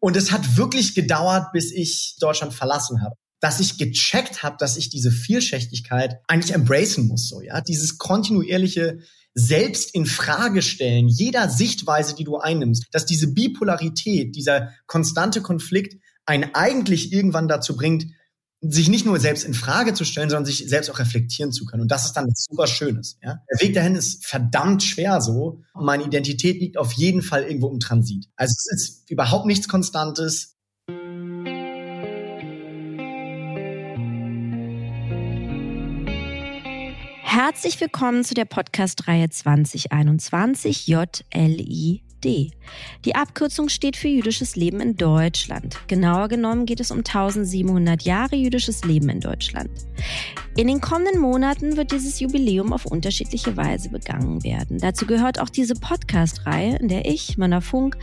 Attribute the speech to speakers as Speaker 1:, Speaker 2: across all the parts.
Speaker 1: Und es hat wirklich gedauert, bis ich Deutschland verlassen habe. Dass ich gecheckt habe, dass ich diese Vielschichtigkeit eigentlich embracen muss, so, ja, dieses kontinuierliche selbst in Frage stellen, jeder Sichtweise, die du einnimmst, dass diese Bipolarität, dieser konstante Konflikt einen eigentlich irgendwann dazu bringt, sich nicht nur selbst in Frage zu stellen, sondern sich selbst auch reflektieren zu können. Und das ist dann super Schönes. Ja? Der Weg dahin ist verdammt schwer so. Meine Identität liegt auf jeden Fall irgendwo im Transit. Also es ist überhaupt nichts Konstantes.
Speaker 2: Herzlich willkommen zu der Podcast-Reihe 2021 JLID. Die Abkürzung steht für jüdisches Leben in Deutschland. Genauer genommen geht es um 1700 Jahre jüdisches Leben in Deutschland. In den kommenden Monaten wird dieses Jubiläum auf unterschiedliche Weise begangen werden. Dazu gehört auch diese Podcast-Reihe, in der ich, Manna Funk,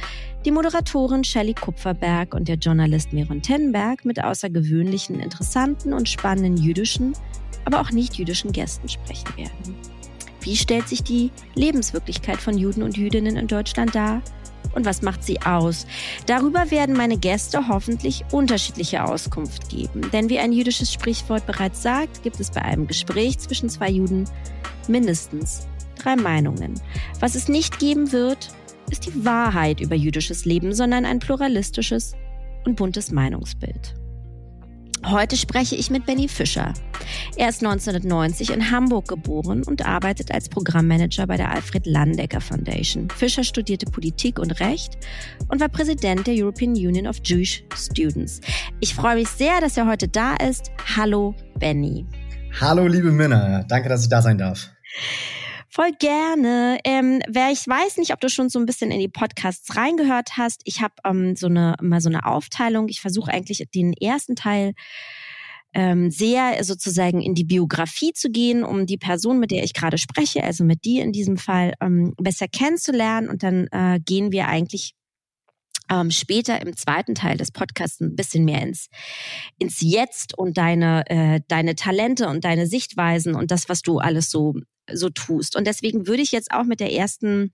Speaker 2: die Moderatorin Shelley Kupferberg und der Journalist Miron Tenberg mit außergewöhnlichen, interessanten und spannenden jüdischen aber auch nicht-jüdischen Gästen sprechen werden. Wie stellt sich die Lebenswirklichkeit von Juden und Jüdinnen in Deutschland dar? Und was macht sie aus? Darüber werden meine Gäste hoffentlich unterschiedliche Auskunft geben. Denn wie ein jüdisches Sprichwort bereits sagt, gibt es bei einem Gespräch zwischen zwei Juden mindestens drei Meinungen. Was es nicht geben wird, ist die Wahrheit über jüdisches Leben, sondern ein pluralistisches und buntes Meinungsbild. Heute spreche ich mit Benny Fischer. Er ist 1990 in Hamburg geboren und arbeitet als Programmmanager bei der Alfred Landecker Foundation. Fischer studierte Politik und Recht und war Präsident der European Union of Jewish Students. Ich freue mich sehr, dass er heute da ist. Hallo, Benny.
Speaker 1: Hallo, liebe Männer. Danke, dass ich da sein darf.
Speaker 2: Voll gerne. Ähm, wer ich weiß nicht, ob du schon so ein bisschen in die Podcasts reingehört hast. Ich habe ähm, so eine mal so eine Aufteilung. Ich versuche eigentlich den ersten Teil ähm, sehr sozusagen in die Biografie zu gehen, um die Person, mit der ich gerade spreche, also mit dir in diesem Fall, ähm, besser kennenzulernen. Und dann äh, gehen wir eigentlich ähm, später im zweiten Teil des Podcasts ein bisschen mehr ins, ins Jetzt und deine, äh, deine Talente und deine Sichtweisen und das, was du alles so so tust. Und deswegen würde ich jetzt auch mit der ersten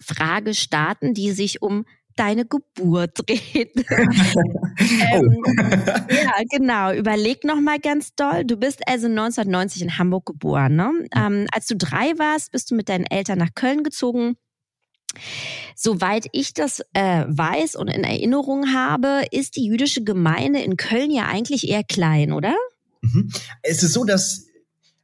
Speaker 2: Frage starten, die sich um deine Geburt dreht. ähm, oh. ja, genau. Überleg noch mal ganz doll. Du bist also 1990 in Hamburg geboren. Ne? Ähm, als du drei warst, bist du mit deinen Eltern nach Köln gezogen. Soweit ich das äh, weiß und in Erinnerung habe, ist die jüdische Gemeinde in Köln ja eigentlich eher klein, oder?
Speaker 1: Mhm. Es ist so, dass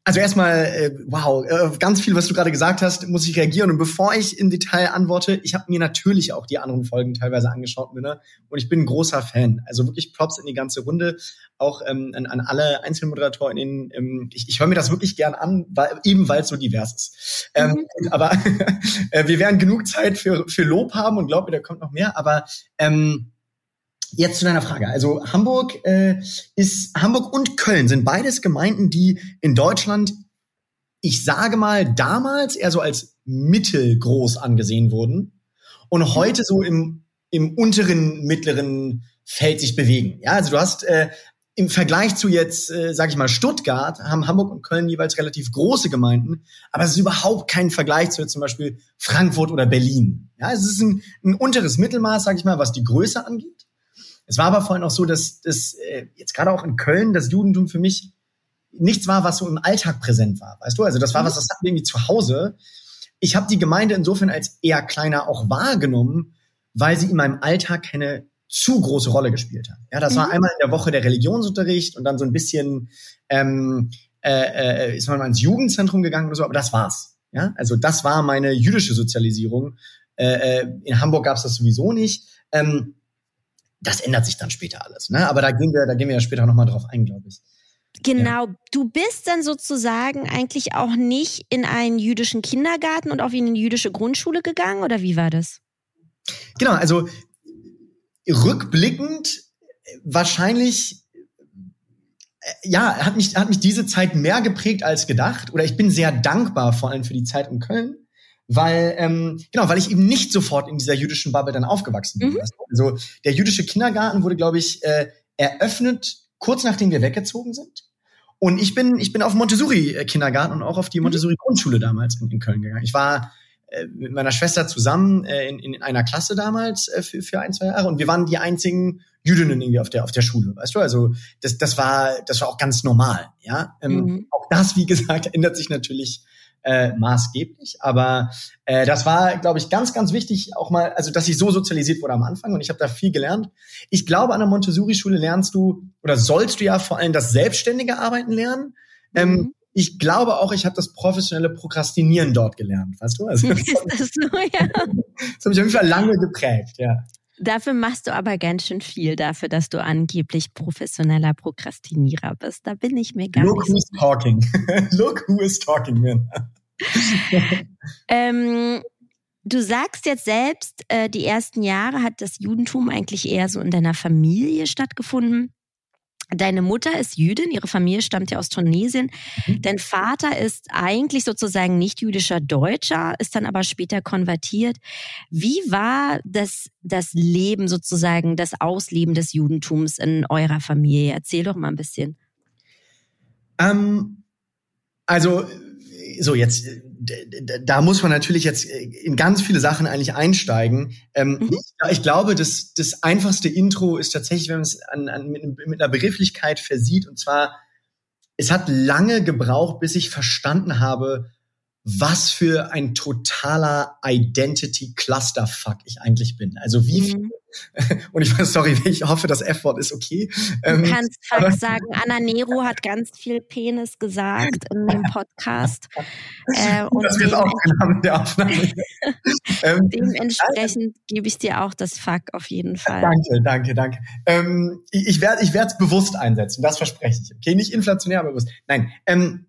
Speaker 1: also erstmal, äh, wow, äh, ganz viel, was du gerade gesagt hast, muss ich reagieren. Und bevor ich im Detail antworte, ich habe mir natürlich auch die anderen Folgen teilweise angeschaut, Minna, und ich bin ein großer Fan. Also wirklich Props in die ganze Runde, auch ähm, an, an alle Einzelmoderatorinnen. Ähm, ich ich höre mir das wirklich gern an, weil, eben weil es so divers ist. Ähm, mhm. Aber äh, wir werden genug Zeit für, für Lob haben und glaub mir, da kommt noch mehr. Aber ähm, Jetzt zu deiner Frage. Also Hamburg äh, ist Hamburg und Köln sind beides Gemeinden, die in Deutschland, ich sage mal, damals eher so als mittelgroß angesehen wurden und heute so im, im unteren, mittleren Feld sich bewegen. Ja, also du hast äh, im Vergleich zu jetzt, äh, sage ich mal, Stuttgart, haben Hamburg und Köln jeweils relativ große Gemeinden, aber es ist überhaupt kein Vergleich zu jetzt zum Beispiel Frankfurt oder Berlin. Ja, es ist ein, ein unteres Mittelmaß, sage ich mal, was die Größe angeht. Es war aber vorhin auch so, dass das äh, jetzt gerade auch in Köln das Judentum für mich nichts war, was so im Alltag präsent war. Weißt du, also das war was, das hatten irgendwie zu Hause. Ich habe die Gemeinde insofern als eher kleiner auch wahrgenommen, weil sie in meinem Alltag keine zu große Rolle gespielt hat. Ja, das mhm. war einmal in der Woche der Religionsunterricht und dann so ein bisschen ähm, äh, äh, ist man mal ins Jugendzentrum gegangen oder so, aber das war's. Ja, also das war meine jüdische Sozialisierung. Äh, äh in Hamburg gab's das sowieso nicht. Ähm, das ändert sich dann später alles. Ne? Aber da gehen wir, da gehen wir ja später nochmal drauf ein, glaube ich.
Speaker 2: Genau, ja. du bist dann sozusagen eigentlich auch nicht in einen jüdischen Kindergarten und auch in eine jüdische Grundschule gegangen oder wie war das?
Speaker 1: Genau, also rückblickend wahrscheinlich äh, ja, hat mich, hat mich diese Zeit mehr geprägt als gedacht. Oder ich bin sehr dankbar vor allem für die Zeit in Köln, weil ähm, genau, weil ich eben nicht sofort in dieser jüdischen Bubble dann aufgewachsen bin. Mhm. Also der jüdische Kindergarten wurde, glaube ich, äh, eröffnet kurz nachdem wir weggezogen sind. Und ich bin ich bin auf Montessori Kindergarten und auch auf die mhm. Montessori Grundschule damals in, in Köln gegangen. Ich war äh, mit meiner Schwester zusammen äh, in, in einer Klasse damals äh, für, für ein, zwei Jahre und wir waren die einzigen Jüdinnen irgendwie auf der, auf der Schule, weißt du? Also das, das war, das war auch ganz normal, ja. Ähm, mhm. Auch das, wie gesagt, ändert sich natürlich äh, maßgeblich. Aber äh, das war, glaube ich, ganz, ganz wichtig, auch mal, also dass ich so sozialisiert wurde am Anfang und ich habe da viel gelernt. Ich glaube, an der Montessori-Schule lernst du oder sollst du ja vor allem das selbstständige Arbeiten lernen. Ähm, mhm. ich glaube auch, ich habe das professionelle Prokrastinieren dort gelernt, weißt du? Also, das, das, so, ja. das hat mich auf jeden Fall lange geprägt, ja.
Speaker 2: Dafür machst du aber ganz schön viel dafür, dass du angeblich professioneller Prokrastinierer bist. Da bin ich mir gar
Speaker 1: Look
Speaker 2: nicht
Speaker 1: who's so talking. Look who is talking, man.
Speaker 2: ähm, du sagst jetzt selbst, äh, die ersten Jahre hat das Judentum eigentlich eher so in deiner Familie stattgefunden. Deine Mutter ist Jüdin, ihre Familie stammt ja aus Tunesien. Mhm. Dein Vater ist eigentlich sozusagen nicht jüdischer Deutscher, ist dann aber später konvertiert. Wie war das, das Leben sozusagen, das Ausleben des Judentums in eurer Familie? Erzähl doch mal ein bisschen.
Speaker 1: Ähm, also so jetzt, da muss man natürlich jetzt in ganz viele Sachen eigentlich einsteigen. Ähm, mhm. ich, ich, glaube, das, das einfachste Intro ist tatsächlich, wenn man es an, an, mit, mit einer Begrifflichkeit versieht. Und zwar, es hat lange gebraucht, bis ich verstanden habe, was für ein totaler Identity Clusterfuck ich eigentlich bin. Also wie viel, mhm. und ich weiß, sorry, ich hoffe, das F-Wort ist okay.
Speaker 2: Du ähm, kannst Fuck sagen. Anna Nero hat ganz viel Penis gesagt in dem Podcast.
Speaker 1: Äh, und das wird auch in der Aufnahme.
Speaker 2: ähm, Dementsprechend gebe ich dir auch das Fuck auf jeden Fall.
Speaker 1: Danke, danke, danke. Ähm, ich ich werde ich es bewusst einsetzen, das verspreche ich. Okay, nicht inflationär, aber bewusst. Nein, ähm,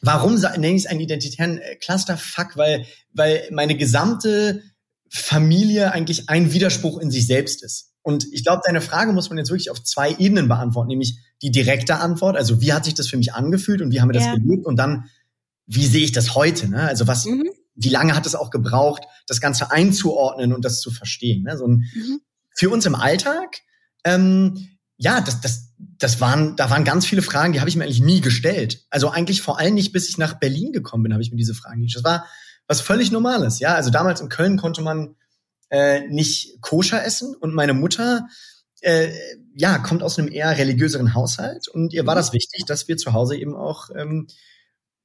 Speaker 1: Warum nenne ich es einen identitären äh, Clusterfuck? Weil, weil meine gesamte Familie eigentlich ein Widerspruch in sich selbst ist. Und ich glaube, deine Frage muss man jetzt wirklich auf zwei Ebenen beantworten, nämlich die direkte Antwort, also wie hat sich das für mich angefühlt und wie haben wir das ja. gelebt und dann, wie sehe ich das heute? Ne? Also was, mhm. wie lange hat es auch gebraucht, das Ganze einzuordnen und das zu verstehen? Ne? So ein, mhm. Für uns im Alltag, ähm, ja, das, das, das waren, da waren ganz viele Fragen, die habe ich mir eigentlich nie gestellt. Also eigentlich vor allem nicht, bis ich nach Berlin gekommen bin, habe ich mir diese Fragen nicht. Das war was völlig Normales, ja. Also damals in Köln konnte man äh, nicht koscher essen und meine Mutter äh, ja kommt aus einem eher religiöseren Haushalt und ihr war das wichtig, dass wir zu Hause eben auch ähm,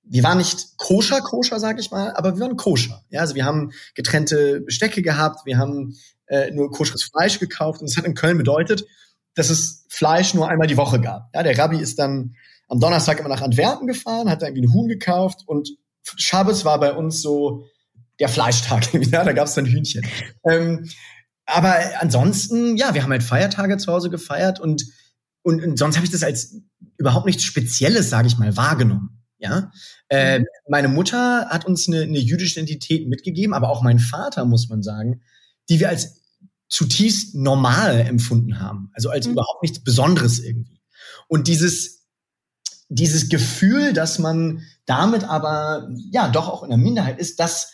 Speaker 1: wir waren nicht koscher, koscher, sag ich mal, aber wir waren koscher. Ja, also wir haben getrennte Bestecke gehabt, wir haben äh, nur koscheres Fleisch gekauft und das hat in Köln bedeutet, dass es Fleisch nur einmal die Woche gab. Ja, der Rabbi ist dann am Donnerstag immer nach Antwerpen gefahren, hat da irgendwie ein Huhn gekauft und Schabes war bei uns so der Fleischtag. ja, da gab es dann Hühnchen. Ähm, aber ansonsten, ja, wir haben halt Feiertage zu Hause gefeiert und, und, und sonst habe ich das als überhaupt nichts Spezielles, sage ich mal, wahrgenommen. Ja, äh, meine Mutter hat uns eine, eine jüdische Identität mitgegeben, aber auch mein Vater, muss man sagen, die wir als zutiefst normal empfunden haben. Also als mhm. überhaupt nichts Besonderes irgendwie. Und dieses, dieses Gefühl, dass man damit aber ja doch auch in der Minderheit ist, das,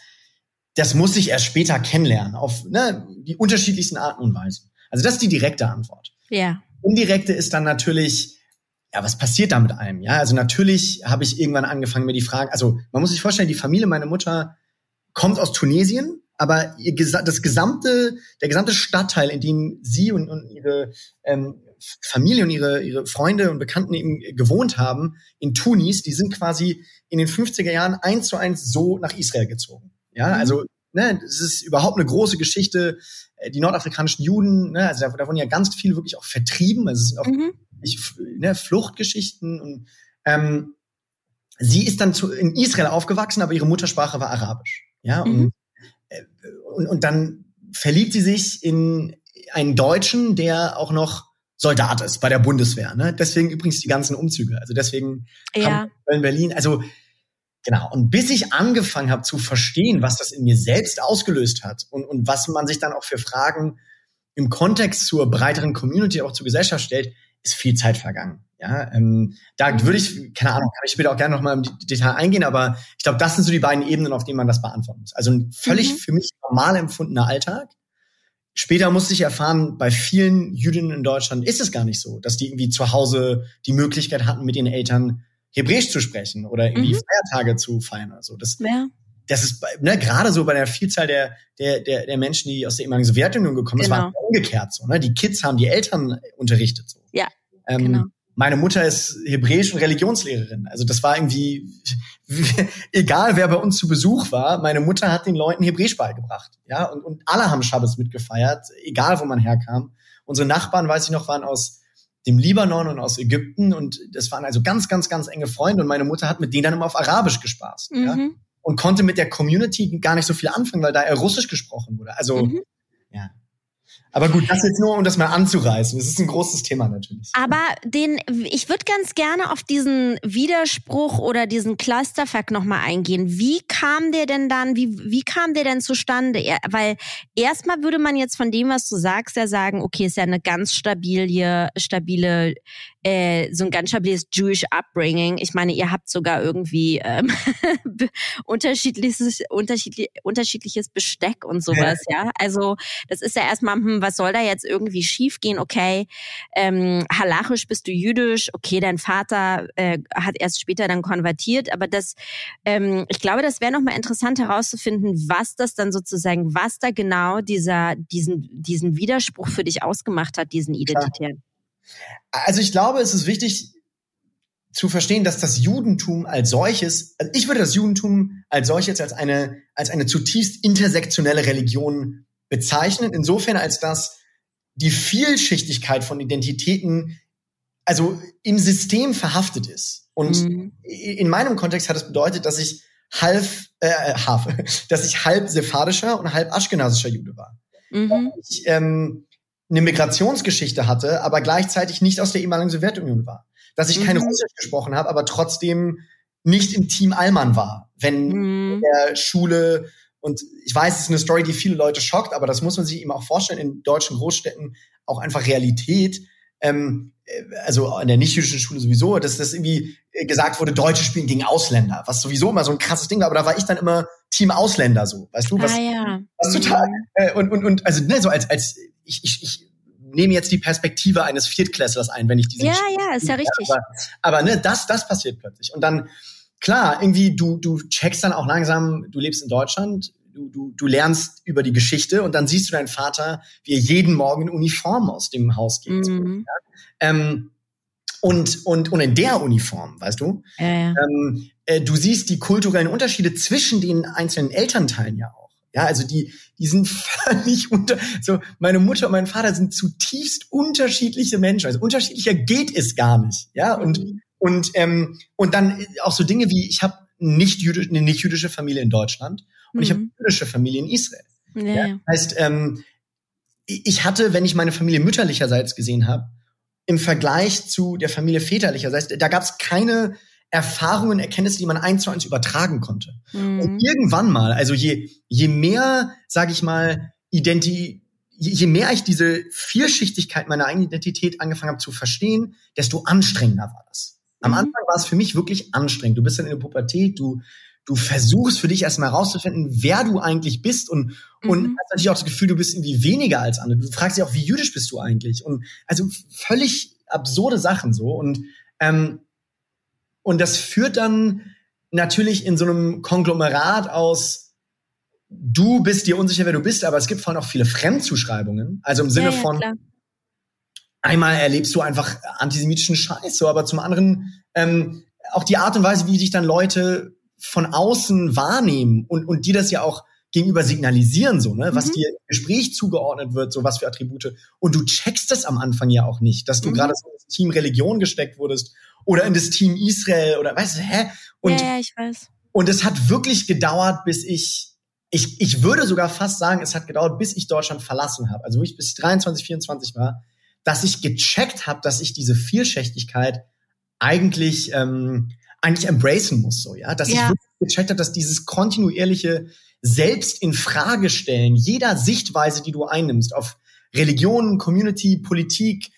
Speaker 1: das muss ich erst später kennenlernen auf ne, die unterschiedlichsten Arten und Weisen. Also das ist die direkte Antwort.
Speaker 2: Ja.
Speaker 1: Indirekte ist dann natürlich, ja, was passiert da mit einem? Ja, also natürlich habe ich irgendwann angefangen, mir die Frage, also man muss sich vorstellen, die Familie meiner Mutter kommt aus Tunesien, aber ihr, das gesamte, der gesamte Stadtteil, in dem sie und, und ihre ähm, Familie und ihre, ihre Freunde und Bekannten eben gewohnt haben, in Tunis, die sind quasi in den 50er Jahren eins zu eins so nach Israel gezogen. Ja, mhm. also ne, es ist überhaupt eine große Geschichte. Äh, die nordafrikanischen Juden, ne, also da, da wurden ja ganz viel wirklich auch vertrieben. Also es sind auch mhm. ne, Fluchtgeschichten und ähm, sie ist dann zu, in Israel aufgewachsen, aber ihre Muttersprache war Arabisch. Ja, mhm. Und und, dann verliebt sie sich in einen Deutschen, der auch noch Soldat ist bei der Bundeswehr. Ne? Deswegen übrigens die ganzen Umzüge. Also deswegen
Speaker 2: ja.
Speaker 1: in Berlin. Also genau. Und bis ich angefangen habe zu verstehen, was das in mir selbst ausgelöst hat und, und was man sich dann auch für Fragen im Kontext zur breiteren Community, auch zur Gesellschaft stellt, ist viel Zeit vergangen. Ja, ähm, da würde ich, keine Ahnung, kann ich später auch gerne nochmal im Detail eingehen, aber ich glaube, das sind so die beiden Ebenen, auf denen man das beantworten muss. Also ein völlig mhm. für mich normal empfundener Alltag. Später musste ich erfahren, bei vielen Jüdinnen in Deutschland ist es gar nicht so, dass die irgendwie zu Hause die Möglichkeit hatten, mit ihren Eltern Hebräisch zu sprechen oder irgendwie mhm. Feiertage zu feiern oder so. Das,
Speaker 2: ja.
Speaker 1: das ist ne, gerade so bei der Vielzahl der, der, der, der Menschen, die aus der ehemaligen Sowjetunion gekommen sind, genau. war umgekehrt so. Ne? Die Kids haben die Eltern unterrichtet. So.
Speaker 2: Ja, ähm, genau.
Speaker 1: Meine Mutter ist Hebräisch- und Religionslehrerin. Also das war irgendwie, egal wer bei uns zu Besuch war, meine Mutter hat den Leuten Hebräisch beigebracht. Ja, und, und alle haben Schabbos mitgefeiert, egal wo man herkam. Unsere Nachbarn, weiß ich noch, waren aus dem Libanon und aus Ägypten und das waren also ganz, ganz, ganz enge Freunde und meine Mutter hat mit denen dann immer auf Arabisch gespaßt. Mhm. Ja? Und konnte mit der Community gar nicht so viel anfangen, weil da eher Russisch gesprochen wurde. Also, mhm. ja. Aber gut, das jetzt nur, um das mal anzureißen. Das ist ein großes Thema natürlich.
Speaker 2: Aber den, ich würde ganz gerne auf diesen Widerspruch oder diesen Clusterfuck nochmal eingehen. Wie kam der denn dann, wie, wie kam der denn zustande? Weil erstmal würde man jetzt von dem, was du sagst, ja sagen, okay, ist ja eine ganz stabile, stabile äh, so ein ganz stabiles Jewish Upbringing. Ich meine, ihr habt sogar irgendwie ähm, unterschiedliches, unterschiedlich, unterschiedliches Besteck und sowas, ja. ja. Also das ist ja erstmal, hm, was soll da jetzt irgendwie schiefgehen? Okay, ähm, halachisch bist du jüdisch, okay, dein Vater äh, hat erst später dann konvertiert, aber das, ähm, ich glaube, das wäre nochmal interessant herauszufinden, was das dann sozusagen, was da genau dieser, diesen, diesen Widerspruch für dich ausgemacht hat, diesen identitären.
Speaker 1: Also ich glaube, es ist wichtig zu verstehen, dass das Judentum als solches, also ich würde das Judentum als solches als eine, als eine zutiefst intersektionelle Religion bezeichnen, insofern als dass die Vielschichtigkeit von Identitäten also im System verhaftet ist. Und mhm. in meinem Kontext hat es das bedeutet, dass ich halb, äh, halb, dass ich halb sephardischer und halb aschkenasischer Jude war. Mhm. Ich, ähm, eine Migrationsgeschichte hatte, aber gleichzeitig nicht aus der ehemaligen Sowjetunion war. Dass ich mhm. kein Russisch gesprochen habe, aber trotzdem nicht im Team Allmann war, wenn mhm. in der Schule und ich weiß, es ist eine Story, die viele Leute schockt, aber das muss man sich eben auch vorstellen, in deutschen Großstädten auch einfach Realität. Ähm, äh, also an der nicht-jüdischen Schule sowieso, dass das irgendwie äh, gesagt wurde, Deutsche spielen gegen Ausländer, was sowieso immer so ein krasses Ding war, aber da war ich dann immer Team Ausländer so, weißt du? Was,
Speaker 2: ah, ja.
Speaker 1: was total mhm. äh, und, und, und also ne, so als, als ich, ich, ich nehme jetzt die Perspektive eines Viertklässlers ein, wenn ich diese
Speaker 2: Ja, ja, ist ja richtig.
Speaker 1: Aber, aber ne, das, das passiert plötzlich. Und dann, klar, irgendwie, du, du checkst dann auch langsam, du lebst in Deutschland, du, du, du lernst über die Geschichte und dann siehst du deinen Vater, wie er jeden Morgen in Uniform aus dem Haus geht. Mhm. Ja? Ähm, und, und, und in der Uniform, weißt du? Ja, ja. Ähm, äh, du siehst die kulturellen Unterschiede zwischen den einzelnen Elternteilen ja auch. Ja, also die, die sind völlig unter, so, meine Mutter und mein Vater sind zutiefst unterschiedliche Menschen. Also unterschiedlicher geht es gar nicht. Ja, und, mhm. und, ähm, und dann auch so Dinge wie, ich habe nicht jüdisch, eine nicht jüdische Familie in Deutschland und mhm. ich habe jüdische Familie in Israel. Ja. ja. Heißt, ähm, ich hatte, wenn ich meine Familie mütterlicherseits gesehen habe, im Vergleich zu der Familie väterlicherseits, da gab es keine Erfahrungen, Erkenntnisse, die man eins zu eins übertragen konnte. Mhm. Und irgendwann mal, also je, je mehr, sage ich mal, Identi je, je mehr ich diese Vielschichtigkeit meiner eigenen Identität angefangen habe zu verstehen, desto anstrengender war das. Am mhm. Anfang war es für mich wirklich anstrengend. Du bist dann in der Pubertät, du, du versuchst für dich erstmal herauszufinden, wer du eigentlich bist und, mhm. und hast natürlich auch das Gefühl, du bist irgendwie weniger als andere. Du fragst dich auch, wie jüdisch bist du eigentlich? Und also völlig absurde Sachen so. Und ähm, und das führt dann natürlich in so einem Konglomerat aus, du bist dir unsicher, wer du bist, aber es gibt vor allem auch viele Fremdzuschreibungen. Also im Sinne ja, ja, von, klar. einmal erlebst du einfach antisemitischen Scheiß, so, aber zum anderen ähm, auch die Art und Weise, wie sich dann Leute von außen wahrnehmen und, und die das ja auch gegenüber signalisieren, so, ne, was mhm. dir im Gespräch zugeordnet wird, so was für Attribute. Und du checkst das am Anfang ja auch nicht, dass du mhm. gerade so ins Team Religion gesteckt wurdest oder in das Team Israel oder weißt du, hä?
Speaker 2: Und, ja, ich weiß.
Speaker 1: Und es hat wirklich gedauert, bis ich, ich, ich würde sogar fast sagen, es hat gedauert, bis ich Deutschland verlassen habe. Also wo ich bis 23, 24 war, dass ich gecheckt habe, dass ich diese Vielschichtigkeit eigentlich ähm, eigentlich embracen muss, so ja, dass ja. ich wirklich gecheckt habe, dass dieses kontinuierliche selbst in Frage stellen jeder Sichtweise, die du einnimmst auf Religion, Community, Politik,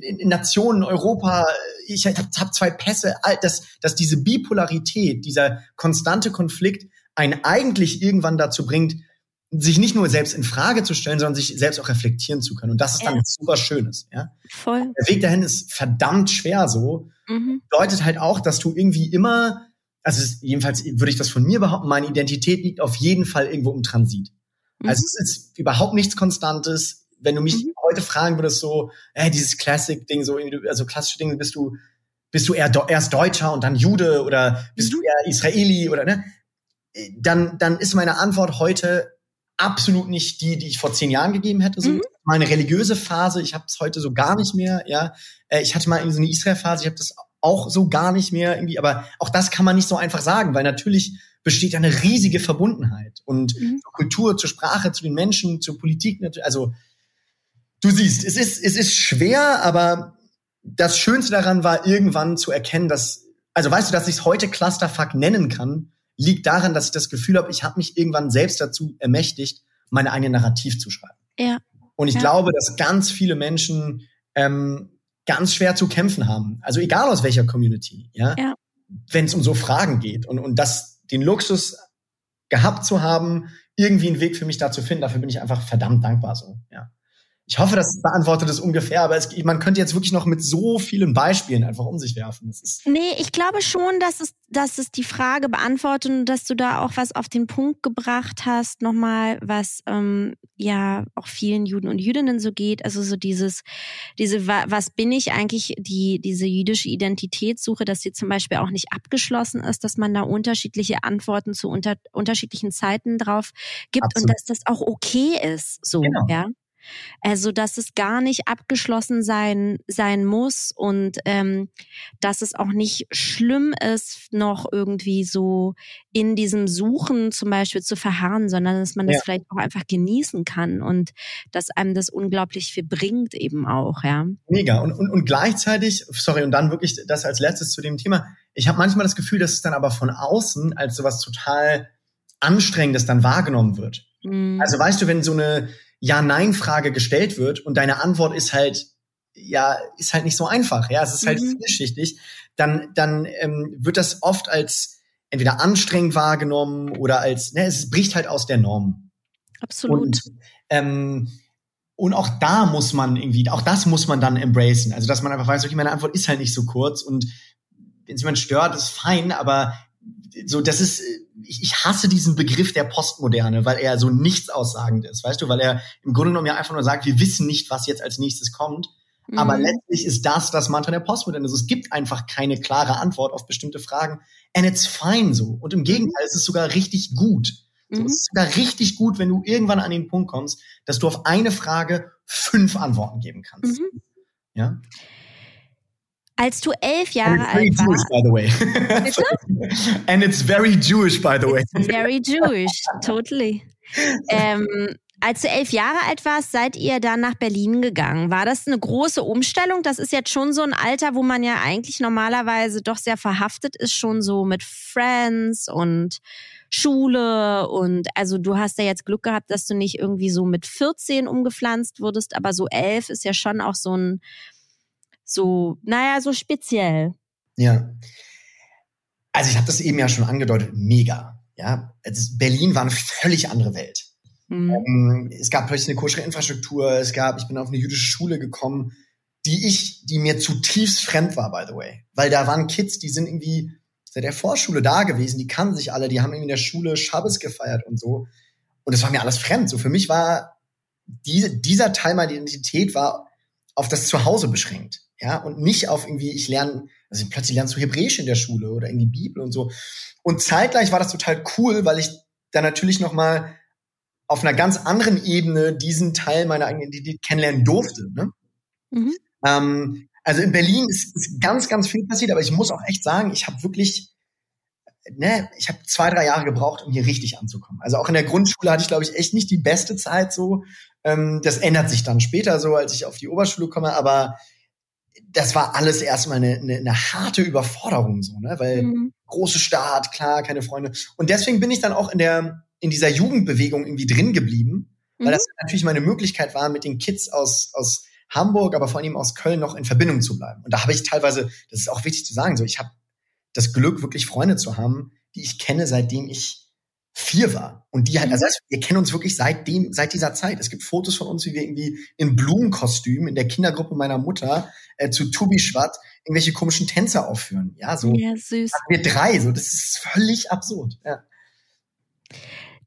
Speaker 1: in Nationen, Europa, ich habe hab zwei Pässe, dass, dass diese Bipolarität, dieser konstante Konflikt einen eigentlich irgendwann dazu bringt, sich nicht nur selbst in Frage zu stellen, sondern sich selbst auch reflektieren zu können. Und das ist dann ja. super Schönes. Ja?
Speaker 2: Voll.
Speaker 1: Der Weg dahin ist verdammt schwer so. Mhm. Bedeutet halt auch, dass du irgendwie immer, also jedenfalls würde ich das von mir behaupten, meine Identität liegt auf jeden Fall irgendwo im Transit. Mhm. Also es ist überhaupt nichts Konstantes. Wenn du mich mhm. heute fragen würdest, so, äh, dieses Classic-Ding, so, also klassische Dinge, bist du, bist du eher erst Deutscher und dann Jude oder bist mhm. du eher Israeli oder ne? Dann, dann ist meine Antwort heute absolut nicht die, die ich vor zehn Jahren gegeben hätte. So. Mhm. Meine religiöse Phase, ich habe es heute so gar nicht mehr. Ja, äh, ich hatte mal irgendwie so eine Israel-Phase, ich habe das auch so gar nicht mehr irgendwie, aber auch das kann man nicht so einfach sagen, weil natürlich besteht eine riesige Verbundenheit und mhm. zur Kultur, zur Sprache, zu den Menschen, zur Politik, also du siehst, es ist, es ist schwer, aber das Schönste daran war irgendwann zu erkennen, dass, also weißt du, dass ich es heute Clusterfuck nennen kann, liegt daran, dass ich das Gefühl habe, ich habe mich irgendwann selbst dazu ermächtigt, meine eigene Narrativ zu schreiben.
Speaker 2: Ja.
Speaker 1: Und ich
Speaker 2: ja.
Speaker 1: glaube, dass ganz viele Menschen ähm, ganz schwer zu kämpfen haben. Also egal aus welcher Community, ja.
Speaker 2: ja.
Speaker 1: Wenn es um so Fragen geht und, und das, den Luxus gehabt zu haben, irgendwie einen Weg für mich da zu finden, dafür bin ich einfach verdammt dankbar so, ja. Ich hoffe, das beantwortet es ungefähr, aber es, man könnte jetzt wirklich noch mit so vielen Beispielen einfach um sich werfen. Das ist
Speaker 2: nee, ich glaube schon, dass es, dass es die Frage beantwortet und dass du da auch was auf den Punkt gebracht hast, nochmal, was ähm, ja auch vielen Juden und Jüdinnen so geht. Also so dieses, diese, was bin ich eigentlich, die, diese jüdische Identitätssuche, dass sie zum Beispiel auch nicht abgeschlossen ist, dass man da unterschiedliche Antworten zu unter, unterschiedlichen Zeiten drauf gibt Absolut. und dass das auch okay ist, so, genau. ja. Also, dass es gar nicht abgeschlossen sein, sein muss und ähm, dass es auch nicht schlimm ist, noch irgendwie so in diesem Suchen zum Beispiel zu verharren, sondern dass man das ja. vielleicht auch einfach genießen kann und dass einem das unglaublich viel bringt eben auch, ja.
Speaker 1: Mega. Und, und, und gleichzeitig, sorry, und dann wirklich das als letztes zu dem Thema. Ich habe manchmal das Gefühl, dass es dann aber von außen als sowas total Anstrengendes dann wahrgenommen wird. Mhm. Also weißt du, wenn so eine ja-Nein-Frage gestellt wird und deine Antwort ist halt, ja, ist halt nicht so einfach, ja, es ist halt mhm. vielschichtig, dann, dann ähm, wird das oft als entweder anstrengend wahrgenommen oder als, ne, es bricht halt aus der Norm.
Speaker 2: Absolut.
Speaker 1: Und, ähm, und auch da muss man irgendwie, auch das muss man dann embracen. Also, dass man einfach weiß, okay, meine Antwort ist halt nicht so kurz und wenn es jemand stört, ist fein, aber so, das ist, ich, ich hasse diesen Begriff der Postmoderne, weil er so nichts aussagend ist, weißt du, weil er im Grunde genommen ja einfach nur sagt, wir wissen nicht, was jetzt als nächstes kommt. Mhm. Aber letztlich ist das das Mantra der Postmoderne. Also es gibt einfach keine klare Antwort auf bestimmte Fragen. And it's fine so. Und im Gegenteil, es ist sogar richtig gut. So, mhm. Es ist sogar richtig gut, wenn du irgendwann an den Punkt kommst, dass du auf eine Frage fünf Antworten geben kannst. Mhm. Ja.
Speaker 2: Als du elf Jahre alt
Speaker 1: warst. by the way. And it's very Jewish, by the way.
Speaker 2: It's very Jewish, totally. Ähm, als du elf Jahre alt warst, seid ihr dann nach Berlin gegangen. War das eine große Umstellung? Das ist jetzt schon so ein Alter, wo man ja eigentlich normalerweise doch sehr verhaftet ist, schon so mit Friends und Schule und also du hast ja jetzt Glück gehabt, dass du nicht irgendwie so mit 14 umgepflanzt wurdest, aber so elf ist ja schon auch so ein so, naja, so speziell.
Speaker 1: Ja. Also ich habe das eben ja schon angedeutet, mega. Ja, Berlin war eine völlig andere Welt. Mhm. Ähm, es gab plötzlich eine koschere Infrastruktur, es gab, ich bin auf eine jüdische Schule gekommen, die ich, die mir zutiefst fremd war, by the way. Weil da waren Kids, die sind irgendwie seit der Vorschule da gewesen, die kannten sich alle, die haben irgendwie in der Schule Schabbes gefeiert und so. Und das war mir alles fremd. So für mich war diese, dieser Teil meiner Identität war auf das Zuhause beschränkt ja, und nicht auf irgendwie, ich lerne, also plötzlich lernst du Hebräisch in der Schule oder in die Bibel und so. Und zeitgleich war das total cool, weil ich da natürlich noch mal auf einer ganz anderen Ebene diesen Teil meiner eigenen Identität kennenlernen durfte. Ne? Mhm. Ähm, also in Berlin ist, ist ganz, ganz viel passiert, aber ich muss auch echt sagen, ich habe wirklich, ne, ich habe zwei, drei Jahre gebraucht, um hier richtig anzukommen. Also auch in der Grundschule hatte ich, glaube ich, echt nicht die beste Zeit so. Ähm, das ändert sich dann später so, als ich auf die Oberschule komme, aber das war alles erstmal eine, eine, eine harte Überforderung, so, ne? Weil mhm. große Stadt, klar, keine Freunde. Und deswegen bin ich dann auch in der, in dieser Jugendbewegung irgendwie drin geblieben, weil mhm. das natürlich meine Möglichkeit war, mit den Kids aus, aus Hamburg, aber vor allem aus Köln noch in Verbindung zu bleiben. Und da habe ich teilweise, das ist auch wichtig zu sagen, so ich habe das Glück, wirklich Freunde zu haben, die ich kenne, seitdem ich vier war. Und die halt, also wir kennen uns wirklich seitdem, seit dieser Zeit. Es gibt Fotos von uns, wie wir irgendwie in Blumenkostümen in der Kindergruppe meiner Mutter äh, zu Tubi Schwatt irgendwelche komischen Tänze aufführen. Ja, so.
Speaker 2: Ja, süß.
Speaker 1: Wir drei, so. Das ist völlig absurd. Ja.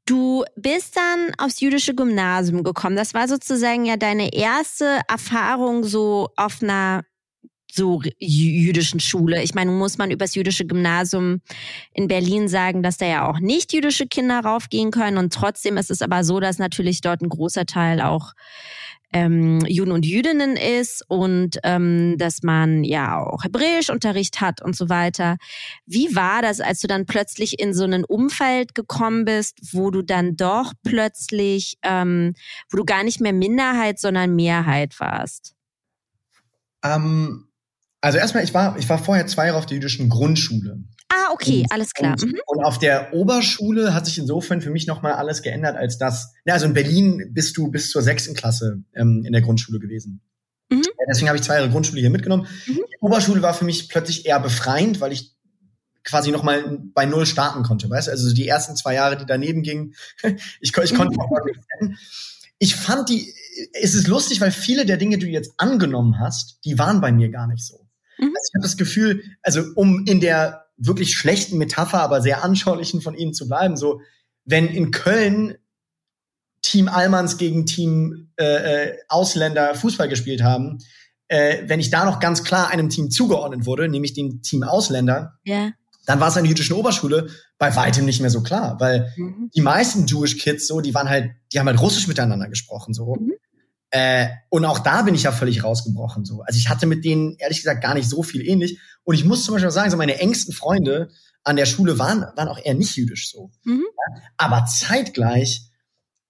Speaker 2: Du bist dann aufs jüdische Gymnasium gekommen. Das war sozusagen ja deine erste Erfahrung so auf einer so jüdischen Schule. Ich meine, muss man übers jüdische Gymnasium in Berlin sagen, dass da ja auch nicht jüdische Kinder raufgehen können. Und trotzdem ist es aber so, dass natürlich dort ein großer Teil auch ähm, Juden und Jüdinnen ist und ähm, dass man ja auch Hebräischunterricht hat und so weiter. Wie war das, als du dann plötzlich in so ein Umfeld gekommen bist, wo du dann doch plötzlich, ähm, wo du gar nicht mehr Minderheit, sondern Mehrheit warst?
Speaker 1: Ähm, also erstmal, ich war, ich war vorher zwei Jahre auf der jüdischen Grundschule.
Speaker 2: Ah, okay,
Speaker 1: und,
Speaker 2: alles klar.
Speaker 1: Und, mhm. und, auf der Oberschule hat sich insofern für mich nochmal alles geändert, als das, ja, also in Berlin bist du bis zur sechsten Klasse ähm, in der Grundschule gewesen. Mhm. Deswegen habe ich zwei Jahre Grundschule hier mitgenommen. Mhm. Die Oberschule war für mich plötzlich eher befreiend, weil ich quasi nochmal bei Null starten konnte, weißt du? Also die ersten zwei Jahre, die daneben gingen, ich, ich konnte mhm. Ich fand die, es ist lustig, weil viele der Dinge, die du jetzt angenommen hast, die waren bei mir gar nicht so. Mhm. Also ich habe das Gefühl, also um in der wirklich schlechten Metapher, aber sehr anschaulichen von Ihnen zu bleiben, so wenn in Köln Team Allmanns gegen Team äh, äh, Ausländer Fußball gespielt haben, äh, wenn ich da noch ganz klar einem Team zugeordnet wurde, nämlich dem Team Ausländer,
Speaker 2: yeah.
Speaker 1: dann war es an der jüdischen Oberschule bei weitem nicht mehr so klar, weil mhm. die meisten Jewish Kids so, die waren halt, die haben halt Russisch miteinander gesprochen so. Mhm. Äh, und auch da bin ich ja völlig rausgebrochen. So. Also ich hatte mit denen ehrlich gesagt gar nicht so viel ähnlich. Und ich muss zum Beispiel sagen, so meine engsten Freunde an der Schule waren, waren auch eher nicht jüdisch so. Mhm. Ja? Aber zeitgleich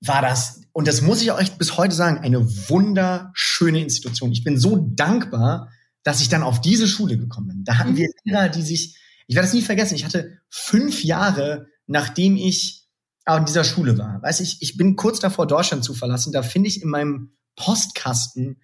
Speaker 1: war das, und das muss ich auch echt bis heute sagen, eine wunderschöne Institution. Ich bin so dankbar, dass ich dann auf diese Schule gekommen bin. Da hatten mhm. wir Lehrer, die sich, ich werde es nie vergessen, ich hatte fünf Jahre, nachdem ich an dieser Schule war. Weiß ich, ich bin kurz davor, Deutschland zu verlassen. Da finde ich in meinem Postkasten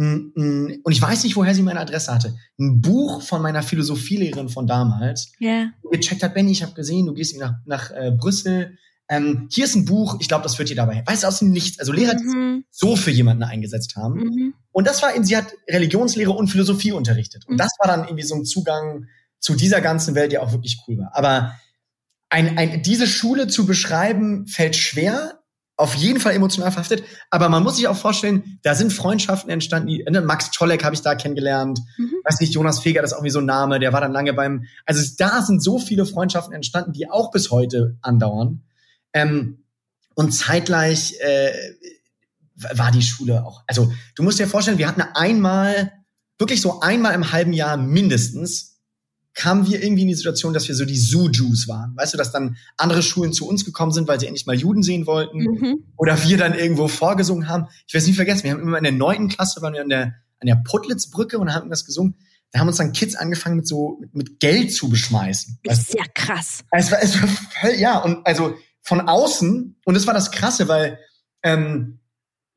Speaker 1: ein, ein, und ich weiß nicht, woher sie meine Adresse hatte. Ein Buch von meiner Philosophielehrerin von damals.
Speaker 2: Ja. Yeah.
Speaker 1: Gecheckt hat, Benny, ich habe gesehen, du gehst nach, nach äh, Brüssel. Ähm, hier ist ein Buch, ich glaube, das wird dir dabei. Weißt du, aus dem Nichts. Also Lehrer, mhm. die so für jemanden eingesetzt haben. Mhm. Und das war, sie hat Religionslehre und Philosophie unterrichtet. Und mhm. das war dann irgendwie so ein Zugang zu dieser ganzen Welt, der auch wirklich cool war. Aber ein, ein, diese Schule zu beschreiben, fällt schwer auf jeden Fall emotional verhaftet. Aber man muss sich auch vorstellen, da sind Freundschaften entstanden. Die, ne, Max Czolek habe ich da kennengelernt. Mhm. Weiß nicht, Jonas Feger, das ist auch wie so ein Name, der war dann lange beim. Also da sind so viele Freundschaften entstanden, die auch bis heute andauern. Ähm, und zeitgleich äh, war die Schule auch. Also du musst dir vorstellen, wir hatten einmal, wirklich so einmal im halben Jahr mindestens kamen wir irgendwie in die Situation, dass wir so die Zoo-Jews waren. Weißt du, dass dann andere Schulen zu uns gekommen sind, weil sie endlich mal Juden sehen wollten. Mhm. Oder wir dann irgendwo vorgesungen haben. Ich werde es nie vergessen, wir haben immer in der neunten Klasse, waren wir an der, an der Puttlitzbrücke und haben das gesungen. Da haben uns dann Kids angefangen mit so, mit, mit Geld zu beschmeißen.
Speaker 2: Das ist ja krass.
Speaker 1: Es war, es war voll, ja, und also von außen, und das war das Krasse, weil ähm,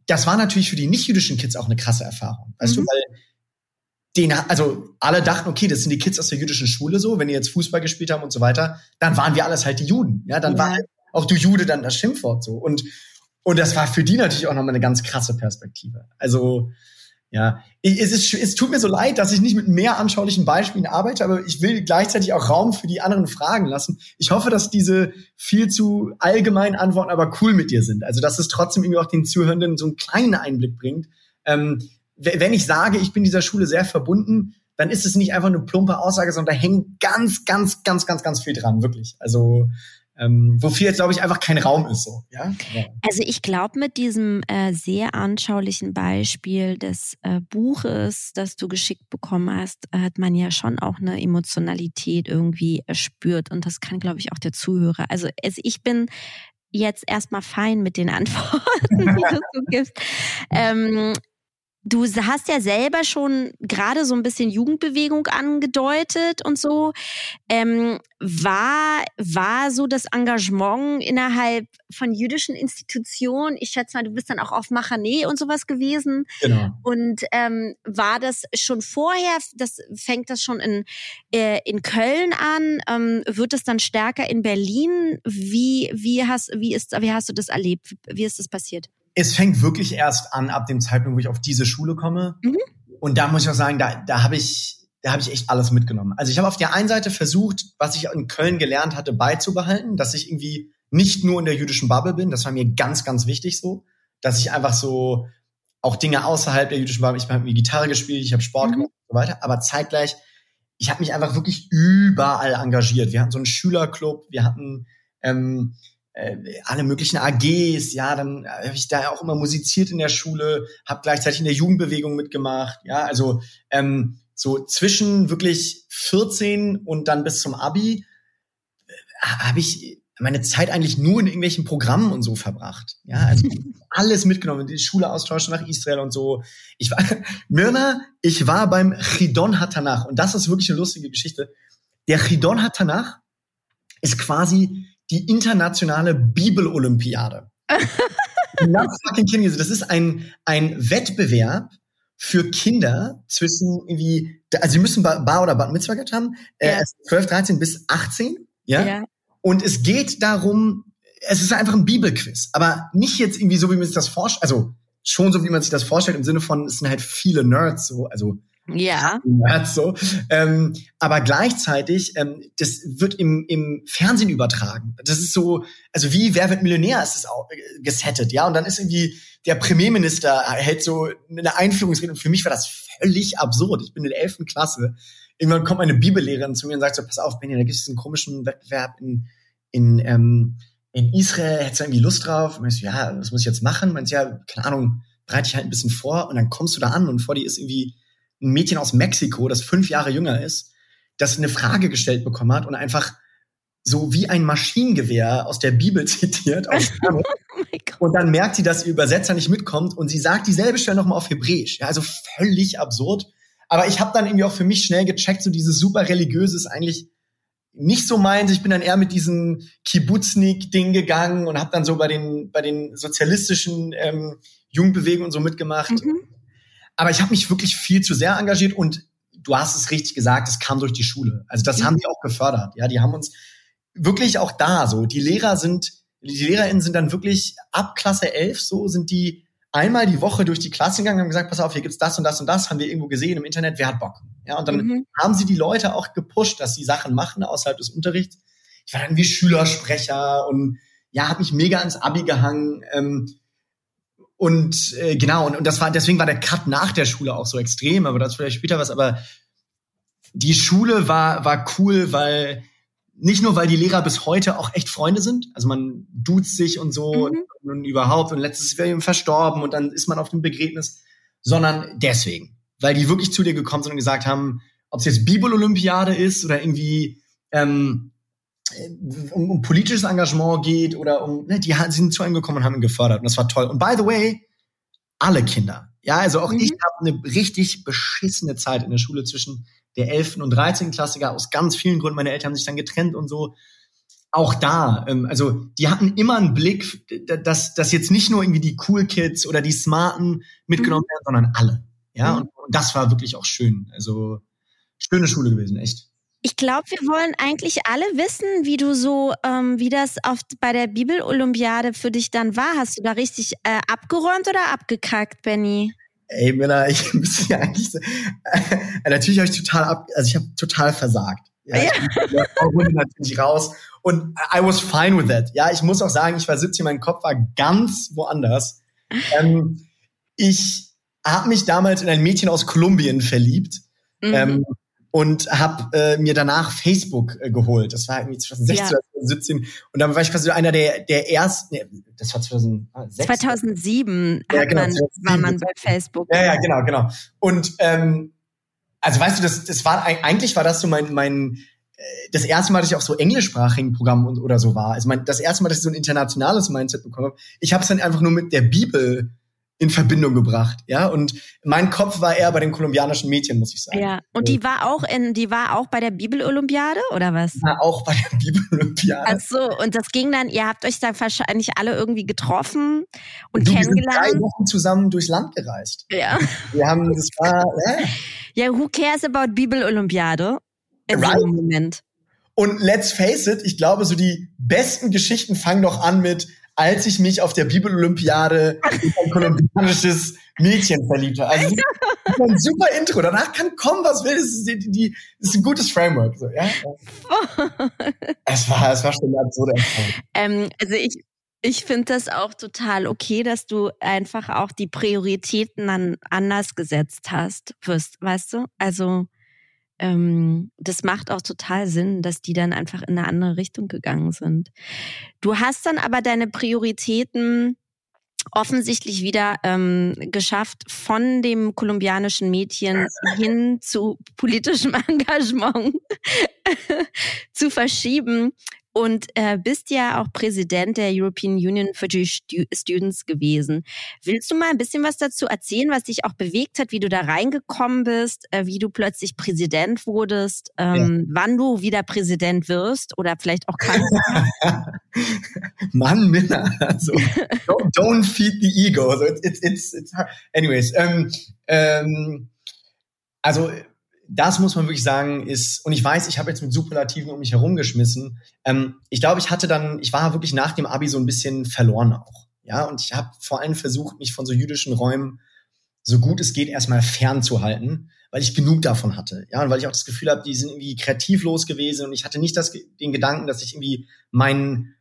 Speaker 1: das war natürlich für die nicht-jüdischen Kids auch eine krasse Erfahrung. Weißt mhm. du, weil den, also alle dachten, okay, das sind die Kids aus der jüdischen Schule so, wenn die jetzt Fußball gespielt haben und so weiter, dann waren wir alles halt die Juden. Ja, dann ja. war halt auch du Jude dann das Schimpfwort so. Und, und das war für die natürlich auch nochmal eine ganz krasse Perspektive. Also, ja, es, ist, es tut mir so leid, dass ich nicht mit mehr anschaulichen Beispielen arbeite, aber ich will gleichzeitig auch Raum für die anderen Fragen lassen. Ich hoffe, dass diese viel zu allgemeinen Antworten aber cool mit dir sind. Also, dass es trotzdem irgendwie auch den Zuhörenden so einen kleinen Einblick bringt. Ähm, wenn ich sage, ich bin dieser Schule sehr verbunden, dann ist es nicht einfach eine plumpe Aussage, sondern da hängt ganz, ganz, ganz, ganz, ganz viel dran, wirklich. Also ähm, wofür jetzt, glaube ich, einfach kein Raum ist. So, ja? ja.
Speaker 2: Also ich glaube, mit diesem äh, sehr anschaulichen Beispiel des äh, Buches, das du geschickt bekommen hast, hat man ja schon auch eine Emotionalität irgendwie erspürt. Und das kann, glaube ich, auch der Zuhörer. Also, also ich bin jetzt erstmal fein mit den Antworten, die du so gibst. Ähm, Du hast ja selber schon gerade so ein bisschen Jugendbewegung angedeutet und so. Ähm, war, war so das Engagement innerhalb von jüdischen Institutionen? Ich schätze mal, du bist dann auch auf Machanee und sowas gewesen. Genau. Und ähm, war das schon vorher? Das fängt das schon in, äh, in Köln an? Ähm, wird es dann stärker in Berlin? Wie, wie, hast, wie, ist, wie hast du das erlebt? Wie ist das passiert?
Speaker 1: Es fängt wirklich erst an ab dem Zeitpunkt, wo ich auf diese Schule komme. Mhm. Und da muss ich auch sagen, da, da habe ich, da habe ich echt alles mitgenommen. Also ich habe auf der einen Seite versucht, was ich in Köln gelernt hatte, beizubehalten, dass ich irgendwie nicht nur in der jüdischen Bubble bin. Das war mir ganz, ganz wichtig so, dass ich einfach so auch Dinge außerhalb der jüdischen Bubble. Ich habe Gitarre gespielt, ich habe Sport mhm. gemacht und so weiter. Aber zeitgleich, ich habe mich einfach wirklich überall engagiert. Wir hatten so einen Schülerclub, wir hatten ähm, äh, alle möglichen AGs, ja, dann habe ich da auch immer musiziert in der Schule, habe gleichzeitig in der Jugendbewegung mitgemacht, ja, also ähm, so zwischen wirklich 14 und dann bis zum Abi äh, habe ich meine Zeit eigentlich nur in irgendwelchen Programmen und so verbracht. Ja, also alles mitgenommen, die Schule austauschen nach Israel und so. Ich war, Mirna, ich war beim Chidon Hatanach und das ist wirklich eine lustige Geschichte. Der Chidon Hatanach ist quasi die internationale Bibelolympiade. das ist ein, ein Wettbewerb für Kinder zwischen irgendwie, also sie müssen Bar oder Bad Mitzvah haben, äh, ja. äh, 12, 13 bis 18, ja? ja. Und es geht darum, es ist einfach ein Bibelquiz, aber nicht jetzt irgendwie so, wie man sich das vorstellt, also schon so, wie man sich das vorstellt, im Sinne von, es sind halt viele Nerds, so, also
Speaker 2: ja.
Speaker 1: So. Ähm, aber gleichzeitig, ähm, das wird im, im Fernsehen übertragen. Das ist so, also wie Wer wird Millionär ist es auch äh, gesettet, ja. Und dann ist irgendwie der Premierminister hält so eine Einführungsrede. Und für mich war das völlig absurd. Ich bin in der elften Klasse. Irgendwann kommt meine Bibellehrerin zu mir und sagt so, pass auf, Benny, da gibt es einen komischen Wettbewerb in, in, ähm, in Israel. Hättest du irgendwie Lust drauf? Und ich so, ja, was muss ich jetzt machen? Meinst ja, keine Ahnung, bereite ich halt ein bisschen vor und dann kommst du da an und vor dir ist irgendwie ein Mädchen aus Mexiko, das fünf Jahre jünger ist, das eine Frage gestellt bekommen hat und einfach so wie ein Maschinengewehr aus der Bibel zitiert. Oh und dann merkt sie, dass ihr Übersetzer nicht mitkommt und sie sagt dieselbe Stelle nochmal auf Hebräisch. Ja, also völlig absurd. Aber ich habe dann irgendwie auch für mich schnell gecheckt, so dieses super religiöse ist eigentlich nicht so meins. Ich bin dann eher mit diesem Kibbutznik-Ding gegangen und habe dann so bei den, bei den sozialistischen ähm, Jugendbewegungen und so mitgemacht. Mhm. Aber ich habe mich wirklich viel zu sehr engagiert und du hast es richtig gesagt, es kam durch die Schule. Also das mhm. haben die auch gefördert. Ja, die haben uns wirklich auch da so. Die Lehrer sind, die LehrerInnen sind dann wirklich ab Klasse 11 so, sind die einmal die Woche durch die Klasse gegangen und haben gesagt, pass auf, hier gibt's das und das und das, haben wir irgendwo gesehen im Internet, wer hat Bock? Ja, und dann mhm. haben sie die Leute auch gepusht, dass sie Sachen machen außerhalb des Unterrichts. Ich war dann wie Schülersprecher und ja, habe mich mega ans Abi gehangen. Ähm, und äh, genau, und, und das war, deswegen war der Cut nach der Schule auch so extrem, aber das vielleicht später was, aber die Schule war, war cool, weil nicht nur, weil die Lehrer bis heute auch echt Freunde sind, also man duzt sich und so mhm. und, und, überhaupt und letztes wäre ihm verstorben und dann ist man auf dem Begräbnis, sondern deswegen, weil die wirklich zu dir gekommen sind und gesagt haben, ob es jetzt Bibel-Olympiade ist oder irgendwie ähm, um, um politisches Engagement geht oder um, ne, die sind zu einem gekommen und haben ihn gefördert und das war toll. Und by the way, alle Kinder. Ja, also auch mhm. ich habe eine richtig beschissene Zeit in der Schule zwischen der 11. und 13. Klasse aus ganz vielen Gründen. Meine Eltern haben sich dann getrennt und so. Auch da, ähm, also die hatten immer einen Blick, dass, dass jetzt nicht nur irgendwie die Cool Kids oder die Smarten mitgenommen mhm. werden, sondern alle. Ja, mhm. und, und das war wirklich auch schön. Also schöne Schule gewesen, echt.
Speaker 2: Ich glaube, wir wollen eigentlich alle wissen, wie du so, ähm, wie das auf, bei der Bibelolympiade für dich dann war. Hast du da richtig äh, abgeräumt oder abgekackt, Benny?
Speaker 1: Ey, Männer, ich muss ja eigentlich so, äh, natürlich habe ich total ab, also ich habe total versagt. Ja, ja. Ich bin natürlich raus und I was fine with that. Ja, ich muss auch sagen, ich war 17, mein Kopf war ganz woanders. Ähm, ich habe mich damals in ein Mädchen aus Kolumbien verliebt. Mhm. Ähm, und habe äh, mir danach Facebook äh, geholt. Das war irgendwie 2016 ja. 2017 und dann war ich quasi einer der der ersten. Nee, das war 2006.
Speaker 2: 2007 ja, genau, man, 2007. war man bei Facebook.
Speaker 1: Ja, ja, genau, genau. Und ähm, also weißt du, das das war eigentlich war das so mein mein äh, das erste Mal, dass ich auf so englischsprachigen Programmen und, oder so war. Also mein, das erste Mal, dass ich so ein internationales Mindset bekommen habe. Ich habe es dann einfach nur mit der Bibel in Verbindung gebracht, ja. Und mein Kopf war eher bei den kolumbianischen Mädchen, muss ich sagen.
Speaker 2: Ja. Und die war auch in, die war auch bei der Bibelolympiade oder was?
Speaker 1: War auch bei der Bibelolympiade.
Speaker 2: Ach so. Und das ging dann. Ihr habt euch da wahrscheinlich alle irgendwie getroffen und
Speaker 1: du,
Speaker 2: kennengelernt.
Speaker 1: Wir sind drei Wochen zusammen durchs Land gereist.
Speaker 2: Ja.
Speaker 1: Wir haben, das war.
Speaker 2: Ja, ja who cares about Bibelolympiade? In right? Moment.
Speaker 1: Und let's face it, ich glaube, so die besten Geschichten fangen doch an mit als ich mich auf der Bibelolympiade in ein kolumbianisches Mädchen verliebt habe. Also ein super Intro. Danach kann kommen, was will. Das ist, die, die, das ist ein gutes Framework. So, ja? es war, es war schon absurd.
Speaker 2: Ähm, also ich, ich finde das auch total okay, dass du einfach auch die Prioritäten dann anders gesetzt hast, wirst, weißt du? Also ähm, das macht auch total Sinn, dass die dann einfach in eine andere Richtung gegangen sind. Du hast dann aber deine Prioritäten offensichtlich wieder ähm, geschafft, von dem kolumbianischen Mädchen hin zu politischem Engagement zu verschieben und äh, bist ja auch Präsident der European Union for Jewish Students gewesen. Willst du mal ein bisschen was dazu erzählen, was dich auch bewegt hat, wie du da reingekommen bist, äh, wie du plötzlich Präsident wurdest, ähm, ja. wann du wieder Präsident wirst oder vielleicht auch kannst?
Speaker 1: Mann, Minna, also don't, don't, feed the ego. Also it's, it's, it's, anyways, ähm, ähm, also das muss man wirklich sagen, ist, und ich weiß, ich habe jetzt mit Superlativen um mich herumgeschmissen. Ähm, ich glaube, ich hatte dann, ich war wirklich nach dem Abi so ein bisschen verloren auch. Ja, und ich habe vor allem versucht, mich von so jüdischen Räumen so gut es geht erstmal fernzuhalten, weil ich genug davon hatte. Ja, und weil ich auch das Gefühl habe, die sind irgendwie kreativlos gewesen und ich hatte nicht das, den Gedanken, dass ich irgendwie mein,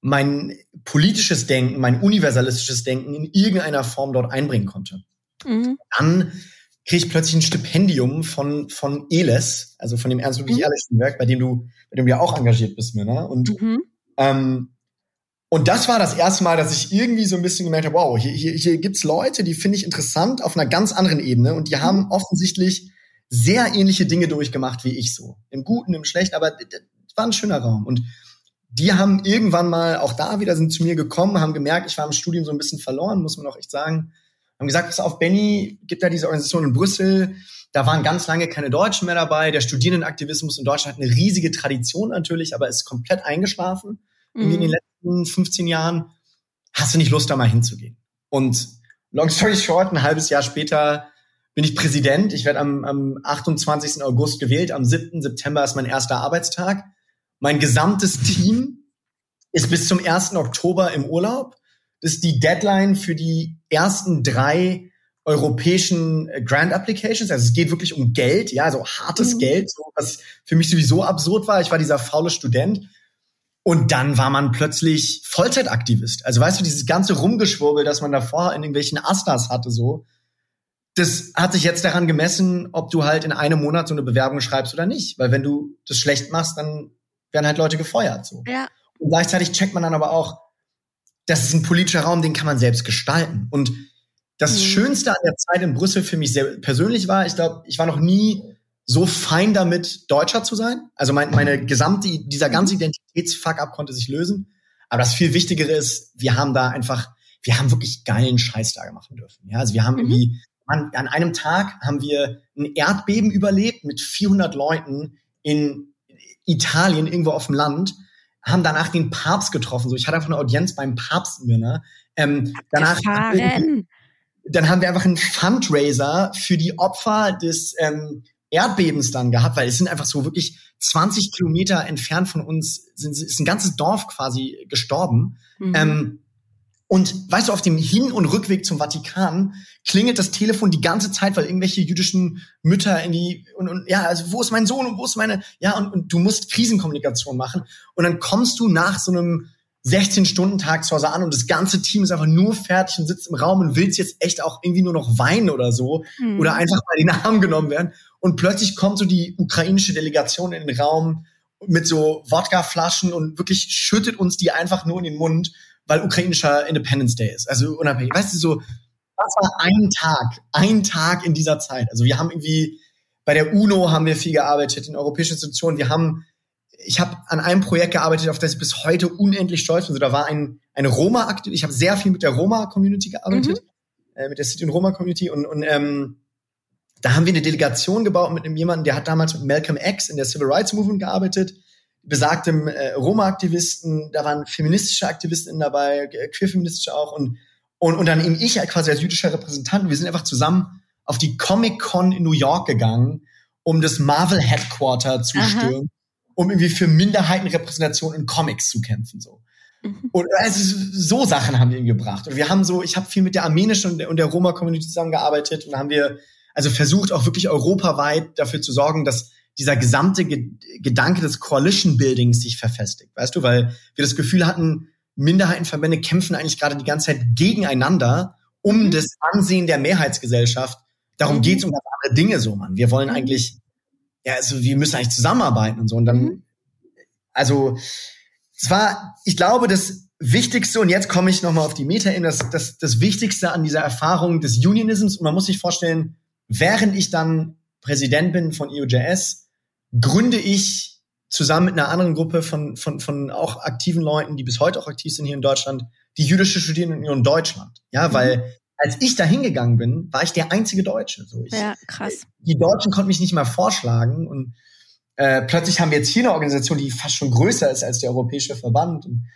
Speaker 1: mein politisches Denken, mein universalistisches Denken in irgendeiner Form dort einbringen konnte. Mhm. Dann kriege ich plötzlich ein Stipendium von, von ELES, also von dem Ernst Ludwig mhm. Werk, bei dem du, bei dem du ja auch engagiert bist, Männer. Ne? Und, mhm. ähm, und das war das erste Mal, dass ich irgendwie so ein bisschen gemerkt habe, wow, hier, hier, hier gibt's Leute, die finde ich interessant auf einer ganz anderen Ebene und die mhm. haben offensichtlich sehr ähnliche Dinge durchgemacht wie ich so. Im Guten, im Schlechten, aber das war ein schöner Raum. Und die haben irgendwann mal auch da wieder sind zu mir gekommen, haben gemerkt, ich war im Studium so ein bisschen verloren, muss man auch echt sagen haben gesagt, pass auf, Benny, gibt da diese Organisation in Brüssel. Da waren ganz lange keine Deutschen mehr dabei. Der Studierendenaktivismus in Deutschland hat eine riesige Tradition natürlich, aber ist komplett eingeschlafen mhm. in den letzten 15 Jahren. Hast du nicht Lust, da mal hinzugehen? Und long story short, ein halbes Jahr später bin ich Präsident. Ich werde am, am 28. August gewählt. Am 7. September ist mein erster Arbeitstag. Mein gesamtes Team ist bis zum 1. Oktober im Urlaub. Das ist die Deadline für die ersten drei europäischen äh, Grant Applications. Also es geht wirklich um Geld, ja, so hartes mhm. Geld, so, was für mich sowieso absurd war. Ich war dieser faule Student. Und dann war man plötzlich Vollzeitaktivist. Also weißt du, dieses ganze Rumgeschwurbel, das man davor in irgendwelchen Astas hatte, so, das hat sich jetzt daran gemessen, ob du halt in einem Monat so eine Bewerbung schreibst oder nicht. Weil wenn du das schlecht machst, dann werden halt Leute gefeuert. So. Ja. Und gleichzeitig checkt man dann aber auch, das ist ein politischer Raum, den kann man selbst gestalten. Und das mhm. Schönste an der Zeit in Brüssel für mich sehr persönlich war, ich glaube, ich war noch nie so fein damit, Deutscher zu sein. Also mein, meine gesamte, dieser ganze mhm. Identitätsfuck-up konnte sich lösen. Aber das viel Wichtigere ist, wir haben da einfach, wir haben wirklich geilen Scheiß da machen dürfen. Ja, also wir haben mhm. irgendwie, an, an einem Tag haben wir ein Erdbeben überlebt mit 400 Leuten in Italien, irgendwo auf dem Land haben danach den Papst getroffen. So, ich hatte einfach eine Audienz beim Papst mir, ne? Ähm, danach dann haben wir einfach einen Fundraiser für die Opfer des ähm, Erdbebens dann gehabt, weil es sind einfach so wirklich 20 Kilometer entfernt von uns, sind, ist ein ganzes Dorf quasi gestorben. Mhm. Ähm, und weißt du, auf dem Hin- und Rückweg zum Vatikan klingelt das Telefon die ganze Zeit, weil irgendwelche jüdischen Mütter in die und, und ja, also wo ist mein Sohn und wo ist meine ja und, und du musst Krisenkommunikation machen. Und dann kommst du nach so einem 16-Stunden-Tag zu Hause an und das ganze Team ist einfach nur fertig und sitzt im Raum und willst jetzt echt auch irgendwie nur noch weinen oder so mhm. oder einfach mal in den Arm genommen werden. Und plötzlich kommt so die ukrainische Delegation in den Raum mit so Wodkaflaschen und wirklich schüttet uns die einfach nur in den Mund weil ukrainischer Independence Day ist. Also unabhängig. Weißt du, so, das war ein Tag, ein Tag in dieser Zeit. Also wir haben irgendwie, bei der UNO haben wir viel gearbeitet, in europäischen Institutionen. Wir haben, ich habe an einem Projekt gearbeitet, auf das ich bis heute unendlich stolz bin. Also da war ein, ein Roma-Aktiv, ich habe sehr viel mit der Roma-Community gearbeitet. Mhm. äh, mit der City und Roma Community und, und ähm, da haben wir eine Delegation gebaut mit einem jemanden, der hat damals mit Malcolm X in der Civil Rights Movement gearbeitet, besagtem äh, Roma-Aktivisten, da waren feministische Aktivisten dabei, queerfeministische auch und, und, und dann eben ich quasi als jüdischer Repräsentant. Wir sind einfach zusammen auf die Comic-Con in New York gegangen, um das Marvel Headquarter zu Aha. stürmen, um irgendwie für Minderheitenrepräsentation in Comics zu kämpfen, so. Mhm. Und also so Sachen haben wir ihm gebracht. Und wir haben so, ich habe viel mit der armenischen und der, der Roma-Community zusammengearbeitet und haben wir also versucht auch wirklich europaweit dafür zu sorgen, dass dieser gesamte Ge Gedanke des Coalition Buildings sich verfestigt, weißt du, weil wir das Gefühl hatten, Minderheitenverbände kämpfen eigentlich gerade die ganze Zeit gegeneinander um mhm. das Ansehen der Mehrheitsgesellschaft. Darum mhm. geht's um ganz andere Dinge so, man. Wir wollen mhm. eigentlich, ja, also wir müssen eigentlich zusammenarbeiten und so. Und dann, also zwar, ich glaube, das Wichtigste, und jetzt komme ich nochmal auf die Meta-Ebene, das, das, das Wichtigste an dieser Erfahrung des Unionisms, und man muss sich vorstellen, während ich dann Präsident bin von EUJS, gründe ich zusammen mit einer anderen Gruppe von, von, von auch aktiven Leuten, die bis heute auch aktiv sind hier in Deutschland, die jüdische Studierendenunion Deutschland. Ja, mhm. weil als ich da hingegangen bin, war ich der einzige Deutsche. So, ich,
Speaker 2: ja, krass.
Speaker 1: Die Deutschen konnten mich nicht mal vorschlagen und äh, plötzlich haben wir jetzt hier eine Organisation, die fast schon größer ist als der Europäische Verband. Und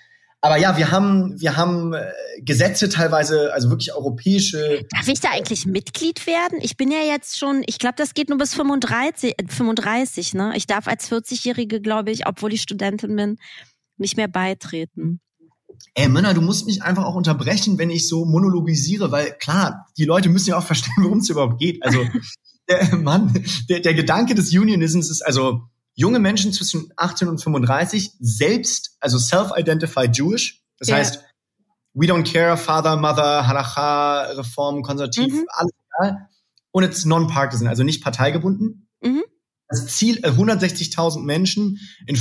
Speaker 1: aber ja, wir haben, wir haben äh, Gesetze teilweise, also wirklich europäische.
Speaker 2: Darf ich da eigentlich Mitglied werden? Ich bin ja jetzt schon, ich glaube, das geht nur bis 35, 35, äh, ne? Ich darf als 40-Jährige, glaube ich, obwohl ich Studentin bin, nicht mehr beitreten.
Speaker 1: Ey, Männer, du musst mich einfach auch unterbrechen, wenn ich so monologisiere, weil klar, die Leute müssen ja auch verstehen, worum es überhaupt geht. Also, der Mann, der, der Gedanke des Unionisms ist also, junge Menschen zwischen 18 und 35 selbst, also self-identified Jewish. Das ja. heißt, we don't care, Father, Mother, Halacha, Reform, Konservativ, mhm. alles egal. Und it's non-partisan, also nicht parteigebunden. Mhm. Das Ziel, 160.000 äh, Menschen in,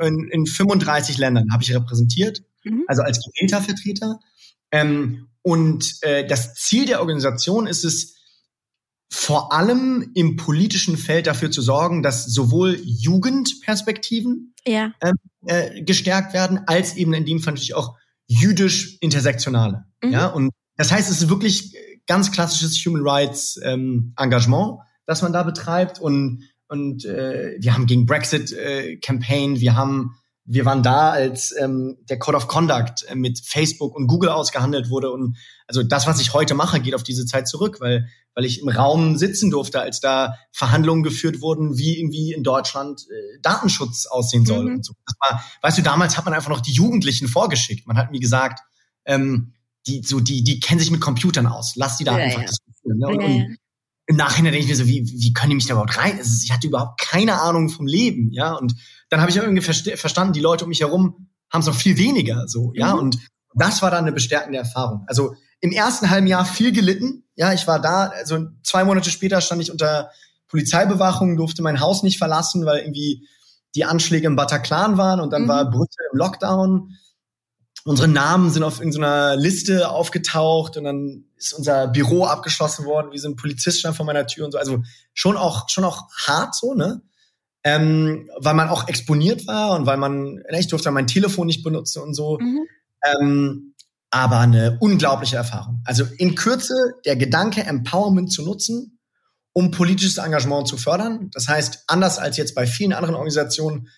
Speaker 1: in, in 35 Ländern habe ich repräsentiert, mhm. also als gewählter Vertreter. Ähm, und äh, das Ziel der Organisation ist es, vor allem im politischen Feld dafür zu sorgen, dass sowohl Jugendperspektiven ja. ähm, äh, gestärkt werden, als eben in dem Fall natürlich auch jüdisch-intersektionale. Mhm. Ja, und das heißt, es ist wirklich ganz klassisches Human Rights ähm, Engagement, das man da betreibt und und äh, wir haben gegen Brexit äh, Campaign, wir haben wir waren da, als ähm, der Code of Conduct äh, mit Facebook und Google ausgehandelt wurde. Und also das, was ich heute mache, geht auf diese Zeit zurück, weil, weil ich im Raum sitzen durfte, als da Verhandlungen geführt wurden, wie irgendwie in Deutschland äh, Datenschutz aussehen soll. Mhm. Und so. Das war, weißt du, damals hat man einfach noch die Jugendlichen vorgeschickt. Man hat mir gesagt, ähm, die, so, die, die kennen sich mit Computern aus. Lass die da ja, einfach ja. diskutieren. Ne? Und, ja, und im Nachhinein denke ich mir so, wie, wie können die mich da überhaupt rein? Also, ich hatte überhaupt keine Ahnung vom Leben, ja. Und dann habe ich irgendwie verstanden, die Leute um mich herum haben es noch viel weniger so, ja. Mhm. Und das war dann eine bestärkende Erfahrung. Also im ersten halben Jahr viel gelitten. Ja, ich war da, also zwei Monate später stand ich unter Polizeibewachung, durfte mein Haus nicht verlassen, weil irgendwie die Anschläge im Bataclan waren und dann mhm. war Brüssel im Lockdown. Unsere Namen sind auf irgendeiner Liste aufgetaucht und dann ist unser Büro abgeschlossen worden, wie so ein Polizist stand vor meiner Tür und so. Also schon auch, schon auch hart so, ne? ähm, weil man auch exponiert war und weil man, ne, ich durfte mein Telefon nicht benutzen und so. Mhm. Ähm, aber eine unglaubliche Erfahrung. Also in Kürze der Gedanke, Empowerment zu nutzen, um politisches Engagement zu fördern. Das heißt, anders als jetzt bei vielen anderen Organisationen,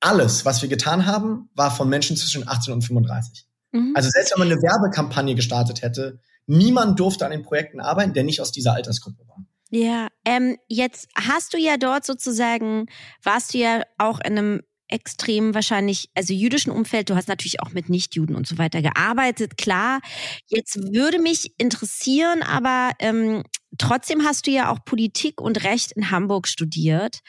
Speaker 1: alles, was wir getan haben, war von Menschen zwischen 18 und 35. Mhm. Also selbst wenn man eine Werbekampagne gestartet hätte, niemand durfte an den Projekten arbeiten, der nicht aus dieser Altersgruppe war.
Speaker 2: Ja, ähm, jetzt hast du ja dort sozusagen, warst du ja auch in einem extrem wahrscheinlich, also jüdischen Umfeld, du hast natürlich auch mit Nichtjuden und so weiter gearbeitet, klar. Jetzt würde mich interessieren, aber ähm, trotzdem hast du ja auch Politik und Recht in Hamburg studiert.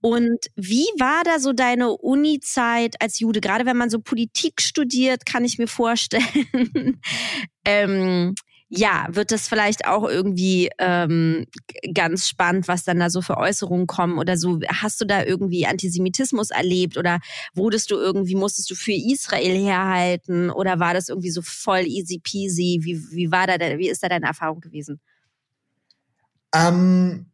Speaker 2: Und wie war da so deine Uni-Zeit als Jude? Gerade wenn man so Politik studiert, kann ich mir vorstellen, ähm, ja, wird das vielleicht auch irgendwie ähm, ganz spannend, was dann da so für Äußerungen kommen oder so. Hast du da irgendwie Antisemitismus erlebt oder wurdest du irgendwie, musstest du für Israel herhalten oder war das irgendwie so voll easy peasy? Wie, wie war da, wie ist da deine Erfahrung gewesen?
Speaker 1: Ähm,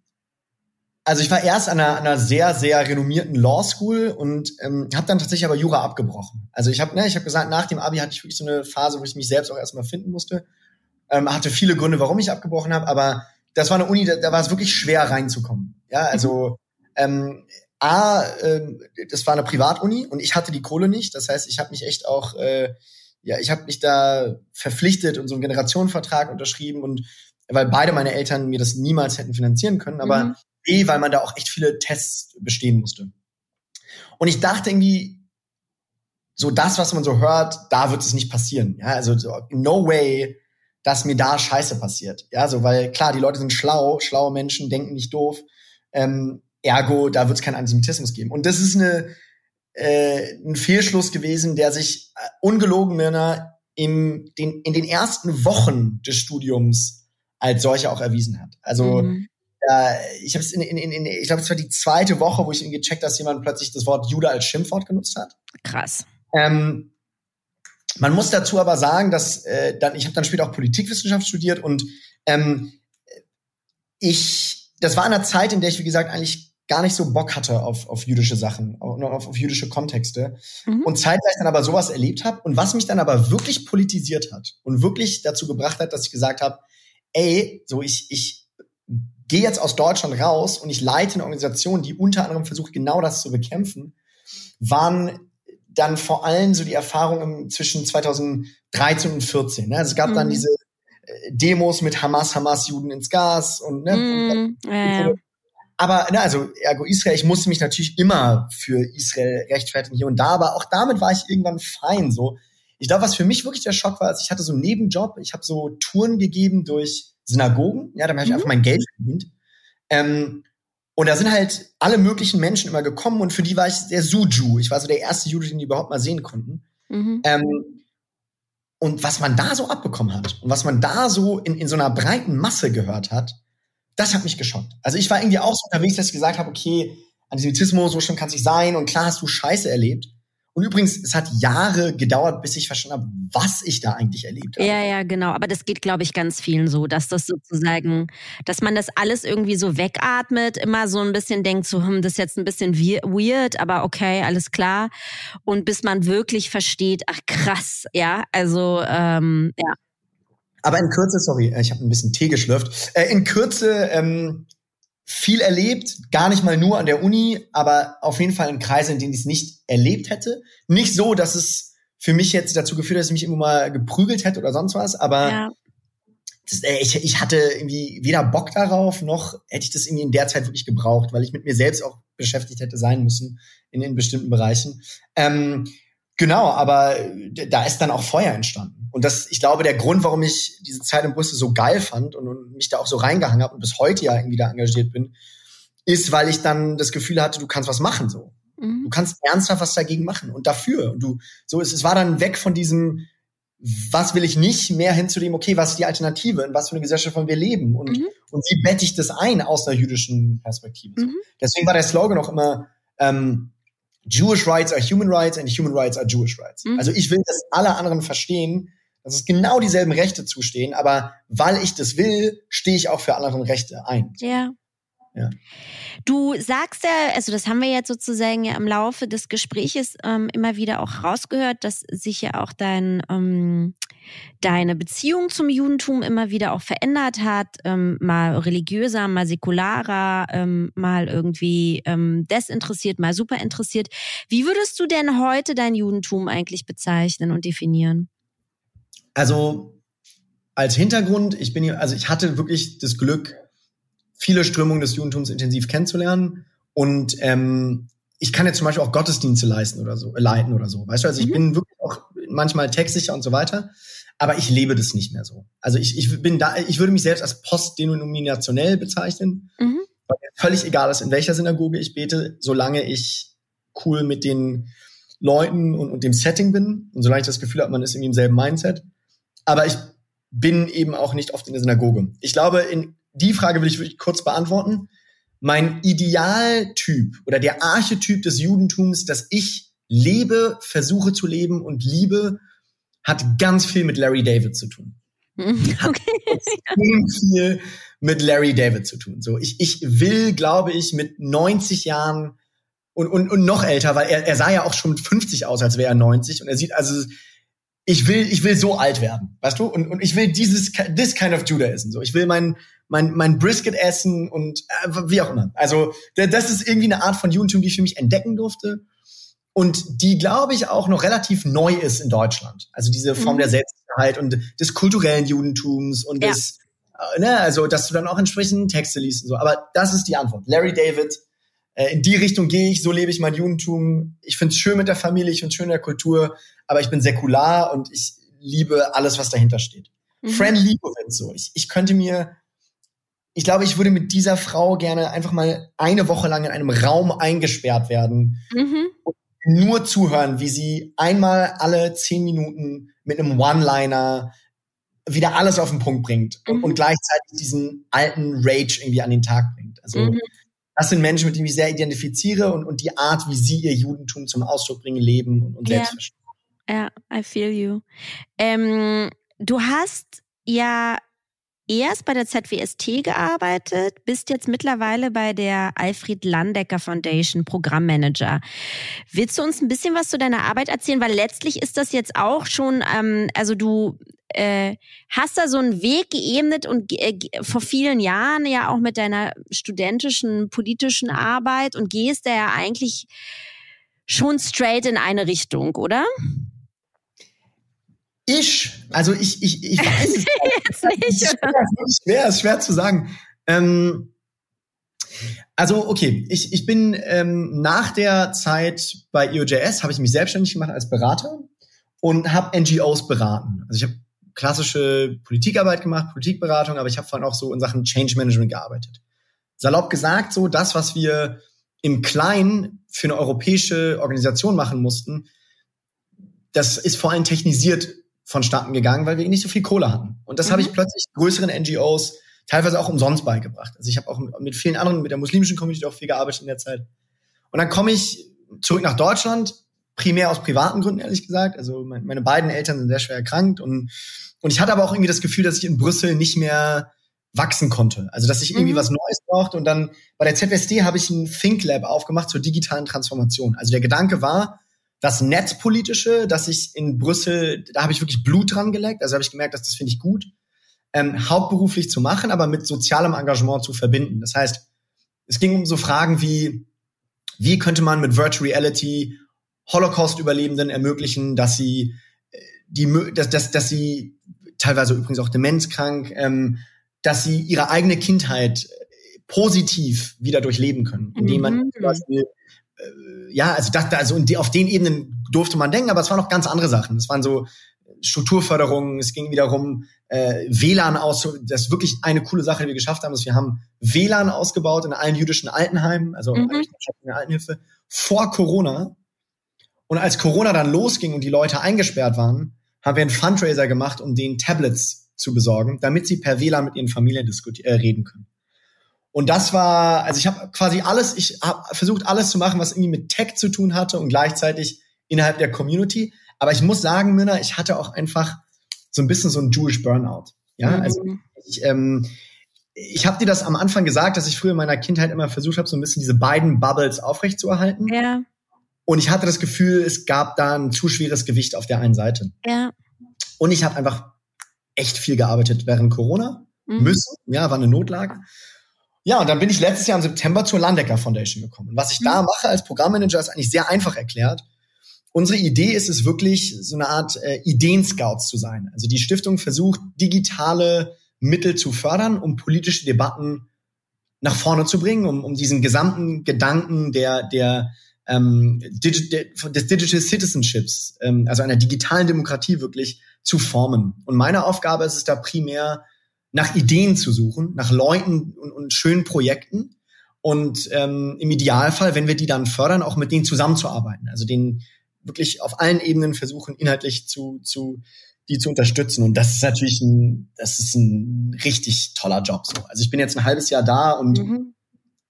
Speaker 1: also ich war erst an einer, einer sehr, sehr renommierten Law School und ähm, habe dann tatsächlich aber Jura abgebrochen. Also ich habe ne, hab gesagt, nach dem Abi hatte ich wirklich so eine Phase, wo ich mich selbst auch erstmal finden musste Ähm, hatte viele Gründe, warum ich abgebrochen habe, aber das war eine Uni, da, da war es wirklich schwer reinzukommen. Ja, also ähm, A, äh, das war eine Privatuni und ich hatte die Kohle nicht. Das heißt, ich habe mich echt auch, äh, ja, ich habe mich da verpflichtet und so einen Generationenvertrag unterschrieben und weil beide meine Eltern mir das niemals hätten finanzieren können, aber mhm. B, weil man da auch echt viele Tests bestehen musste. Und ich dachte irgendwie, so das, was man so hört, da wird es nicht passieren. Ja, also so, no way, dass mir da Scheiße passiert. Ja, so, weil klar, die Leute sind schlau, schlaue Menschen denken nicht doof. Ähm, ergo, da wird es keinen Antisemitismus geben. Und das ist eine, äh, ein Fehlschluss gewesen, der sich äh, ungelogen im, den, in den ersten Wochen des Studiums als solcher auch erwiesen hat. Also mhm. äh, ich habe es in, in, in, ich glaube, es war die zweite Woche, wo ich gecheckt, dass jemand plötzlich das Wort Jude als Schimpfwort genutzt hat.
Speaker 2: Krass.
Speaker 1: Ähm, man muss dazu aber sagen, dass äh, dann ich habe dann später auch Politikwissenschaft studiert und ähm, ich das war in einer Zeit, in der ich wie gesagt eigentlich gar nicht so Bock hatte auf, auf jüdische Sachen, auf, auf jüdische Kontexte mhm. und zeitgleich dann aber sowas erlebt habe und was mich dann aber wirklich politisiert hat und wirklich dazu gebracht hat, dass ich gesagt habe, ey, so ich ich gehe jetzt aus Deutschland raus und ich leite eine Organisation, die unter anderem versucht genau das zu bekämpfen, waren dann vor allem so die Erfahrungen zwischen 2013 und 14. Ne? Also es gab mhm. dann diese äh, Demos mit Hamas, Hamas-Juden ins Gas und, ne,
Speaker 2: mhm. und, ja,
Speaker 1: aber ne, also ergo Israel, ich musste mich natürlich immer für Israel rechtfertigen hier und da, aber auch damit war ich irgendwann fein. So, ich glaube, was für mich wirklich der Schock war, als ich hatte so einen Nebenjob, ich habe so Touren gegeben durch Synagogen, ja, damit habe ich mhm. einfach mein Geld verdient. Ähm, und da sind halt alle möglichen Menschen immer gekommen und für die war ich der Suju. Ich war so der erste Jude, den die überhaupt mal sehen konnten. Mhm. Ähm, und was man da so abbekommen hat und was man da so in, in so einer breiten Masse gehört hat, das hat mich geschockt. Also ich war irgendwie auch so unterwegs, dass ich gesagt habe, okay, Antisemitismus, so schlimm kann es nicht sein und klar hast du Scheiße erlebt. Und übrigens, es hat Jahre gedauert, bis ich verstanden habe, was ich da eigentlich erlebt habe.
Speaker 2: Ja, ja, genau. Aber das geht, glaube ich, ganz vielen so, dass das sozusagen, dass man das alles irgendwie so wegatmet, immer so ein bisschen denkt, so, hm, das ist jetzt ein bisschen weird, aber okay, alles klar. Und bis man wirklich versteht, ach krass, ja, also ähm, ja.
Speaker 1: Aber in Kürze, sorry, ich habe ein bisschen Tee geschlürft. Äh, in Kürze ähm, viel erlebt, gar nicht mal nur an der Uni, aber auf jeden Fall in Kreisen, in denen ich es nicht erlebt hätte. Nicht so, dass es für mich jetzt dazu geführt hat, dass ich mich immer mal geprügelt hätte oder sonst was, aber ja. das, äh, ich, ich hatte irgendwie weder Bock darauf, noch hätte ich das irgendwie in der Zeit wirklich gebraucht, weil ich mit mir selbst auch beschäftigt hätte sein müssen in, in bestimmten Bereichen. Ähm, genau, aber da ist dann auch Feuer entstanden. Und das, ich glaube, der Grund, warum ich diese Zeit in Brüssel so geil fand und, und mich da auch so reingehangen habe und bis heute ja irgendwie da engagiert bin, ist, weil ich dann das Gefühl hatte, du kannst was machen so. Mhm. Du kannst ernsthaft was dagegen machen und dafür. Und du, so es, es war dann weg von diesem, was will ich nicht, mehr hin zu dem, okay, was ist die Alternative, in was für eine Gesellschaft wollen wir leben und, mhm. und wie bette ich das ein aus einer jüdischen Perspektive. Mhm. Deswegen war der Slogan auch immer, ähm, Jewish rights are human rights and human rights are Jewish rights. Mhm. Also ich will, dass alle anderen verstehen, dass es genau dieselben Rechte zustehen, aber weil ich das will, stehe ich auch für anderen Rechte ein.
Speaker 2: Ja. Ja. Du sagst ja, also das haben wir jetzt sozusagen ja im Laufe des Gespräches ähm, immer wieder auch rausgehört, dass sich ja auch dein, ähm, deine Beziehung zum Judentum immer wieder auch verändert hat, ähm, mal religiöser, mal säkularer, ähm, mal irgendwie ähm, desinteressiert, mal super interessiert. Wie würdest du denn heute dein Judentum eigentlich bezeichnen und definieren?
Speaker 1: Also als Hintergrund, ich bin hier, also ich hatte wirklich das Glück, viele Strömungen des Judentums intensiv kennenzulernen. Und ähm, ich kann jetzt zum Beispiel auch Gottesdienste leisten oder so, äh, leiten oder so. Weißt du, also ich mhm. bin wirklich auch manchmal textsicher und so weiter, aber ich lebe das nicht mehr so. Also ich, ich bin da, ich würde mich selbst als postdenominationell bezeichnen, mhm. weil mir völlig egal ist, in welcher Synagoge ich bete, solange ich cool mit den Leuten und, und dem Setting bin und solange ich das Gefühl habe, man ist irgendwie im selben Mindset. Aber ich bin eben auch nicht oft in der Synagoge. Ich glaube, in die Frage will ich wirklich kurz beantworten. Mein Idealtyp oder der Archetyp des Judentums, das ich lebe, versuche zu leben und liebe, hat ganz viel mit Larry David zu tun. Hat okay. extrem viel mit Larry David zu tun. So, ich, ich will, glaube ich, mit 90 Jahren und, und, und noch älter, weil er, er sah ja auch schon mit 50 aus, als wäre er 90 und er sieht also ich will, ich will so alt werden, weißt du? Und, und ich will dieses, this kind of Judaism, so. Ich will mein, mein, mein Brisket essen und äh, wie auch immer. Also, das ist irgendwie eine Art von Judentum, die ich für mich entdecken durfte. Und die, glaube ich, auch noch relativ neu ist in Deutschland. Also diese Form mhm. der Selbstsicherheit und des kulturellen Judentums und ja. des, äh, ne, also, dass du dann auch entsprechend Texte liest und so. Aber das ist die Antwort. Larry David, äh, in die Richtung gehe ich, so lebe ich mein Judentum. Ich finde es schön mit der Familie, ich finde es schön in der Kultur, aber ich bin säkular und ich liebe alles, was dahinter steht. Mhm. Fran Lebowitz, so. Ich, ich könnte mir, ich glaube, ich würde mit dieser Frau gerne einfach mal eine Woche lang in einem Raum eingesperrt werden mhm. und nur zuhören, wie sie einmal alle zehn Minuten mit einem One-Liner wieder alles auf den Punkt bringt mhm. und, und, gleichzeitig diesen alten Rage irgendwie an den Tag bringt. Also mhm das sind Menschen, mit denen ich sehr identifiziere und, und die Art, wie sie ihr Judentum zum Ausdruck bringen, leben und, und selbst verstehen.
Speaker 2: Ja, I feel you. Ähm, du hast ja erst bei der ZWST gearbeitet, bist jetzt mittlerweile bei der Alfred Landecker Foundation Programmmanager. Willst du uns ein bisschen was zu deiner Arbeit erzählen? Weil letztlich ist das jetzt auch schon, ähm, also du äh, hast da so einen Weg geebnet und äh, vor vielen Jahren ja auch mit deiner studentischen, politischen Arbeit und gehst da ja eigentlich schon straight in eine Richtung, oder?
Speaker 1: Ich, also ich, ich, ich weiß es Jetzt nicht, ist schwer, ist schwer, ist schwer zu sagen. Ähm, also okay, ich, ich bin ähm, nach der Zeit bei EOJS habe ich mich selbstständig gemacht als Berater und habe NGOs beraten. Also ich habe klassische Politikarbeit gemacht, Politikberatung, aber ich habe vor allem auch so in Sachen Change Management gearbeitet. Salopp gesagt, so das, was wir im Kleinen für eine europäische Organisation machen mussten, das ist vor allem technisiert vonstatten gegangen, weil wir nicht so viel Kohle hatten. Und das mhm. habe ich plötzlich größeren NGOs teilweise auch umsonst beigebracht. Also ich habe auch mit vielen anderen, mit der muslimischen Community auch viel gearbeitet in der Zeit. Und dann komme ich zurück nach Deutschland, primär aus privaten Gründen, ehrlich gesagt. Also meine beiden Eltern sind sehr schwer erkrankt und und ich hatte aber auch irgendwie das Gefühl, dass ich in Brüssel nicht mehr wachsen konnte. Also dass ich irgendwie mhm. was Neues brauchte. Und dann bei der ZWSD habe ich ein Think Lab aufgemacht zur digitalen Transformation. Also der Gedanke war, das Netzpolitische, dass ich in Brüssel, da habe ich wirklich Blut dran geleckt. Also habe ich gemerkt, dass das finde ich gut, ähm, hauptberuflich zu machen, aber mit sozialem Engagement zu verbinden. Das heißt, es ging um so Fragen wie, wie könnte man mit Virtual Reality Holocaust-Überlebenden ermöglichen, dass sie äh, die, dass, dass, dass sie teilweise übrigens auch demenzkrank, ähm, dass sie ihre eigene Kindheit äh, positiv wieder durchleben können, indem man mhm. zum Beispiel ja, also das, also auf den Ebenen durfte man denken, aber es waren noch ganz andere Sachen. Es waren so Strukturförderungen, es ging wiederum äh, WLAN aus. Das ist wirklich eine coole Sache, die wir geschafft haben, ist, wir haben WLAN ausgebaut in allen jüdischen Altenheimen, also mhm. in der Altenhilfe, vor Corona. Und als Corona dann losging und die Leute eingesperrt waren, haben wir einen Fundraiser gemacht, um den Tablets zu besorgen, damit sie per WLAN mit ihren Familien äh, reden können. Und das war, also ich habe quasi alles, ich habe versucht alles zu machen, was irgendwie mit Tech zu tun hatte und gleichzeitig innerhalb der Community. Aber ich muss sagen, Münner, ich hatte auch einfach so ein bisschen so ein Jewish Burnout. Ja, mhm. also ich, ähm, ich habe dir das am Anfang gesagt, dass ich früher in meiner Kindheit immer versucht habe, so ein bisschen diese beiden Bubbles aufrechtzuerhalten. Ja. Und ich hatte das Gefühl, es gab da ein zu schweres Gewicht auf der einen Seite. Ja. Und ich habe einfach echt viel gearbeitet während Corona. Mhm. Müssen, ja, war eine Notlage. Ja, und dann bin ich letztes Jahr im September zur Landecker Foundation gekommen. Und was ich mhm. da mache als Programmmanager ist eigentlich sehr einfach erklärt. Unsere Idee ist es wirklich, so eine Art äh, Ideenscouts zu sein. Also die Stiftung versucht, digitale Mittel zu fördern, um politische Debatten nach vorne zu bringen, um, um diesen gesamten Gedanken der, der ähm, Digi des Digital Citizenships, ähm, also einer digitalen Demokratie wirklich zu formen. Und meine Aufgabe ist es da primär, nach Ideen zu suchen, nach Leuten und, und schönen Projekten und ähm, im Idealfall, wenn wir die dann fördern, auch mit denen zusammenzuarbeiten. Also den wirklich auf allen Ebenen versuchen, inhaltlich zu, zu die zu unterstützen. Und das ist natürlich ein, das ist ein richtig toller Job. So. Also ich bin jetzt ein halbes Jahr da und mhm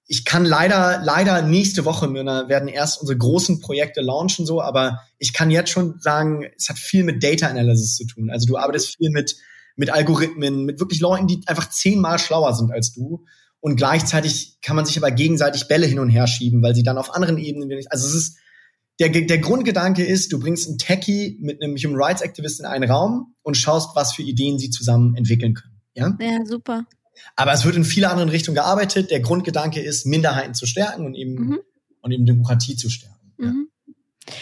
Speaker 1: ich kann leider, leider nächste Woche, werden erst unsere großen Projekte launchen, so, aber ich kann jetzt schon sagen, es hat viel mit Data Analysis zu tun. Also du arbeitest viel mit, mit Algorithmen, mit wirklich Leuten, die einfach zehnmal schlauer sind als du. Und gleichzeitig kann man sich aber gegenseitig Bälle hin und her schieben, weil sie dann auf anderen Ebenen, also es ist, der, der Grundgedanke ist, du bringst einen Techie mit einem Human Rights Activist in einen Raum und schaust, was für Ideen sie zusammen entwickeln können. Ja,
Speaker 2: ja super.
Speaker 1: Aber es wird in viele anderen Richtungen gearbeitet. Der Grundgedanke ist, Minderheiten zu stärken und eben, mhm. und eben Demokratie zu stärken. Mhm.
Speaker 2: Ja.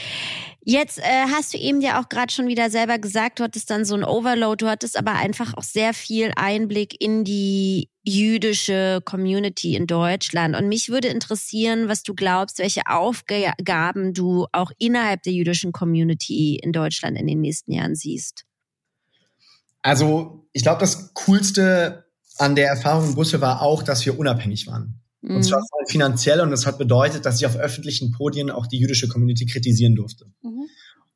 Speaker 2: Jetzt äh, hast du eben ja auch gerade schon wieder selber gesagt, du hattest dann so ein Overload, du hattest aber einfach auch sehr viel Einblick in die jüdische Community in Deutschland. Und mich würde interessieren, was du glaubst, welche Aufgaben du auch innerhalb der jüdischen Community in Deutschland in den nächsten Jahren siehst.
Speaker 1: Also ich glaube, das Coolste an der Erfahrung in Brüssel war auch, dass wir unabhängig waren. Mhm. Und zwar finanziell und das hat bedeutet, dass ich auf öffentlichen Podien auch die jüdische Community kritisieren durfte. Mhm.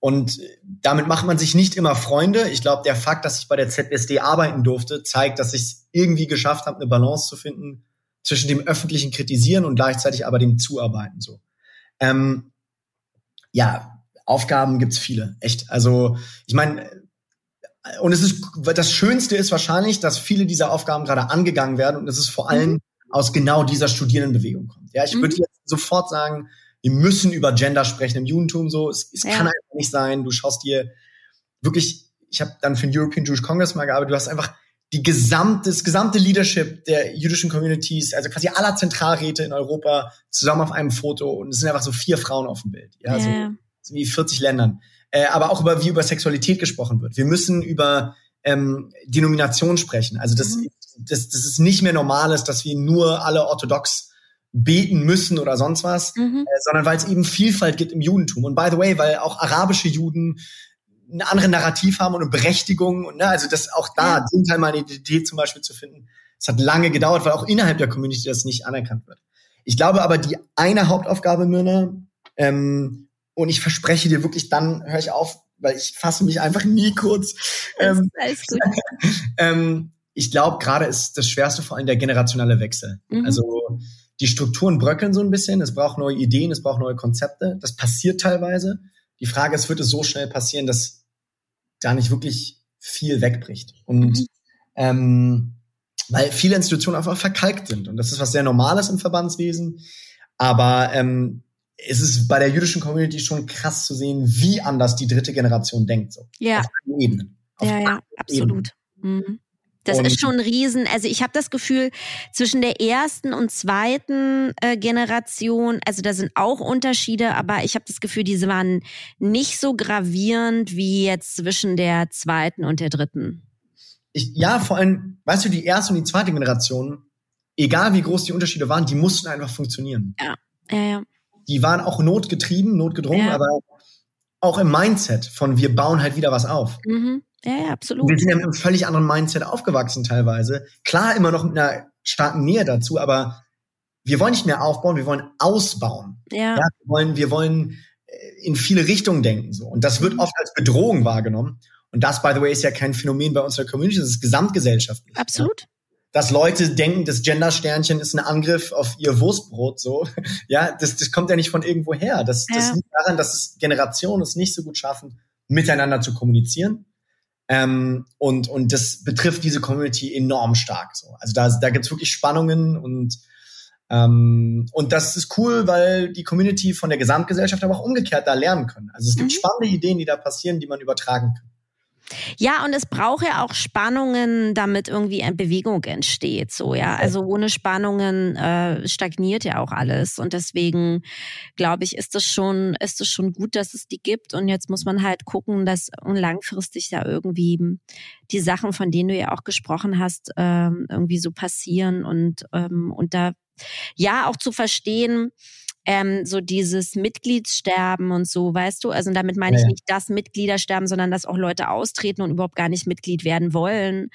Speaker 1: Und damit macht man sich nicht immer Freunde. Ich glaube, der Fakt, dass ich bei der ZSD arbeiten durfte, zeigt, dass ich es irgendwie geschafft habe, eine Balance zu finden zwischen dem öffentlichen Kritisieren und gleichzeitig aber dem Zuarbeiten. So, ähm, ja, Aufgaben gibt's viele, echt. Also ich meine, und es ist das Schönste ist wahrscheinlich, dass viele dieser Aufgaben gerade angegangen werden und es ist vor allem mhm. Aus genau dieser Studierendenbewegung kommt. Ja, ich mhm. würde jetzt sofort sagen, wir müssen über Gender sprechen im Judentum so. Es, es ja. kann einfach nicht sein. Du schaust dir wirklich, ich habe dann für den European Jewish Congress mal gearbeitet, du hast einfach die gesamte, das gesamte Leadership der jüdischen Communities, also quasi aller Zentralräte in Europa zusammen auf einem Foto und es sind einfach so vier Frauen auf dem Bild. Ja, ja. So, so wie 40 Ländern. Äh, aber auch über wie über Sexualität gesprochen wird. Wir müssen über ähm, Denomination sprechen. Also das, mhm. das, das ist nicht mehr normal ist, dass wir nur alle orthodox beten müssen oder sonst was, mhm. äh, sondern weil es eben Vielfalt gibt im Judentum. Und by the way, weil auch arabische Juden ein anderes Narrativ haben und eine Berechtigung. Und, ne, also das auch da, ja. den Teil meiner Identität zum Beispiel zu finden, es hat lange gedauert, weil auch innerhalb der Community das nicht anerkannt wird. Ich glaube aber, die eine Hauptaufgabe, Myrna, ähm, und ich verspreche dir wirklich, dann höre ich auf, weil ich fasse mich einfach nie kurz. Ähm, ähm, ich glaube, gerade ist das Schwerste vor allem der generationelle Wechsel. Mhm. Also die Strukturen bröckeln so ein bisschen, es braucht neue Ideen, es braucht neue Konzepte. Das passiert teilweise. Die Frage ist, wird es so schnell passieren, dass da nicht wirklich viel wegbricht? Und mhm. ähm, weil viele Institutionen einfach verkalkt sind. Und das ist was sehr Normales im Verbandswesen. Aber ähm, es ist bei der jüdischen Community schon krass zu sehen, wie anders die dritte Generation denkt. So.
Speaker 2: Ja. Auf allen Ebenen. Auf ja, ja, absolut. Mhm. Das und ist schon ein Riesen. Also ich habe das Gefühl, zwischen der ersten und zweiten äh, Generation, also da sind auch Unterschiede, aber ich habe das Gefühl, diese waren nicht so gravierend wie jetzt zwischen der zweiten und der dritten.
Speaker 1: Ich, ja, vor allem, weißt du, die erste und die zweite Generation, egal wie groß die Unterschiede waren, die mussten einfach funktionieren.
Speaker 2: Ja, ja, ja.
Speaker 1: Die waren auch notgetrieben, notgedrungen, ja. aber auch im Mindset von wir bauen halt wieder was auf.
Speaker 2: Mhm. Ja, ja, absolut.
Speaker 1: Wir sind ja mit einem völlig anderen Mindset aufgewachsen teilweise. Klar, immer noch mit einer starken Nähe dazu, aber wir wollen nicht mehr aufbauen, wir wollen ausbauen.
Speaker 2: Ja. ja
Speaker 1: wir wollen, wir wollen äh, in viele Richtungen denken so. Und das wird mhm. oft als Bedrohung wahrgenommen. Und das, by the way, ist ja kein Phänomen bei unserer Community, das ist gesamtgesellschaftlich.
Speaker 2: Absolut.
Speaker 1: Ja? Dass Leute denken, das Gender-Sternchen ist ein Angriff auf ihr Wurstbrot, so. Ja, das, das kommt ja nicht von irgendwo her. Das, ja. das liegt daran, dass es Generationen es nicht so gut schaffen, miteinander zu kommunizieren ähm, und, und das betrifft diese Community enorm stark. So. Also da, da gibt's wirklich Spannungen und ähm, und das ist cool, weil die Community von der Gesamtgesellschaft aber auch umgekehrt da lernen können. Also es gibt mhm. spannende Ideen, die da passieren, die man übertragen kann.
Speaker 2: Ja, und es braucht ja auch Spannungen, damit irgendwie eine Bewegung entsteht. So, ja. Also ohne Spannungen äh, stagniert ja auch alles. Und deswegen glaube ich, ist es schon, ist es schon gut, dass es die gibt. Und jetzt muss man halt gucken, dass langfristig da irgendwie die Sachen, von denen du ja auch gesprochen hast, ähm, irgendwie so passieren und, ähm, und da ja auch zu verstehen, ähm, so dieses Mitgliedssterben und so, weißt du? Also damit meine ich ja. nicht das Mitgliedersterben, sondern dass auch Leute austreten und überhaupt gar nicht Mitglied werden wollen.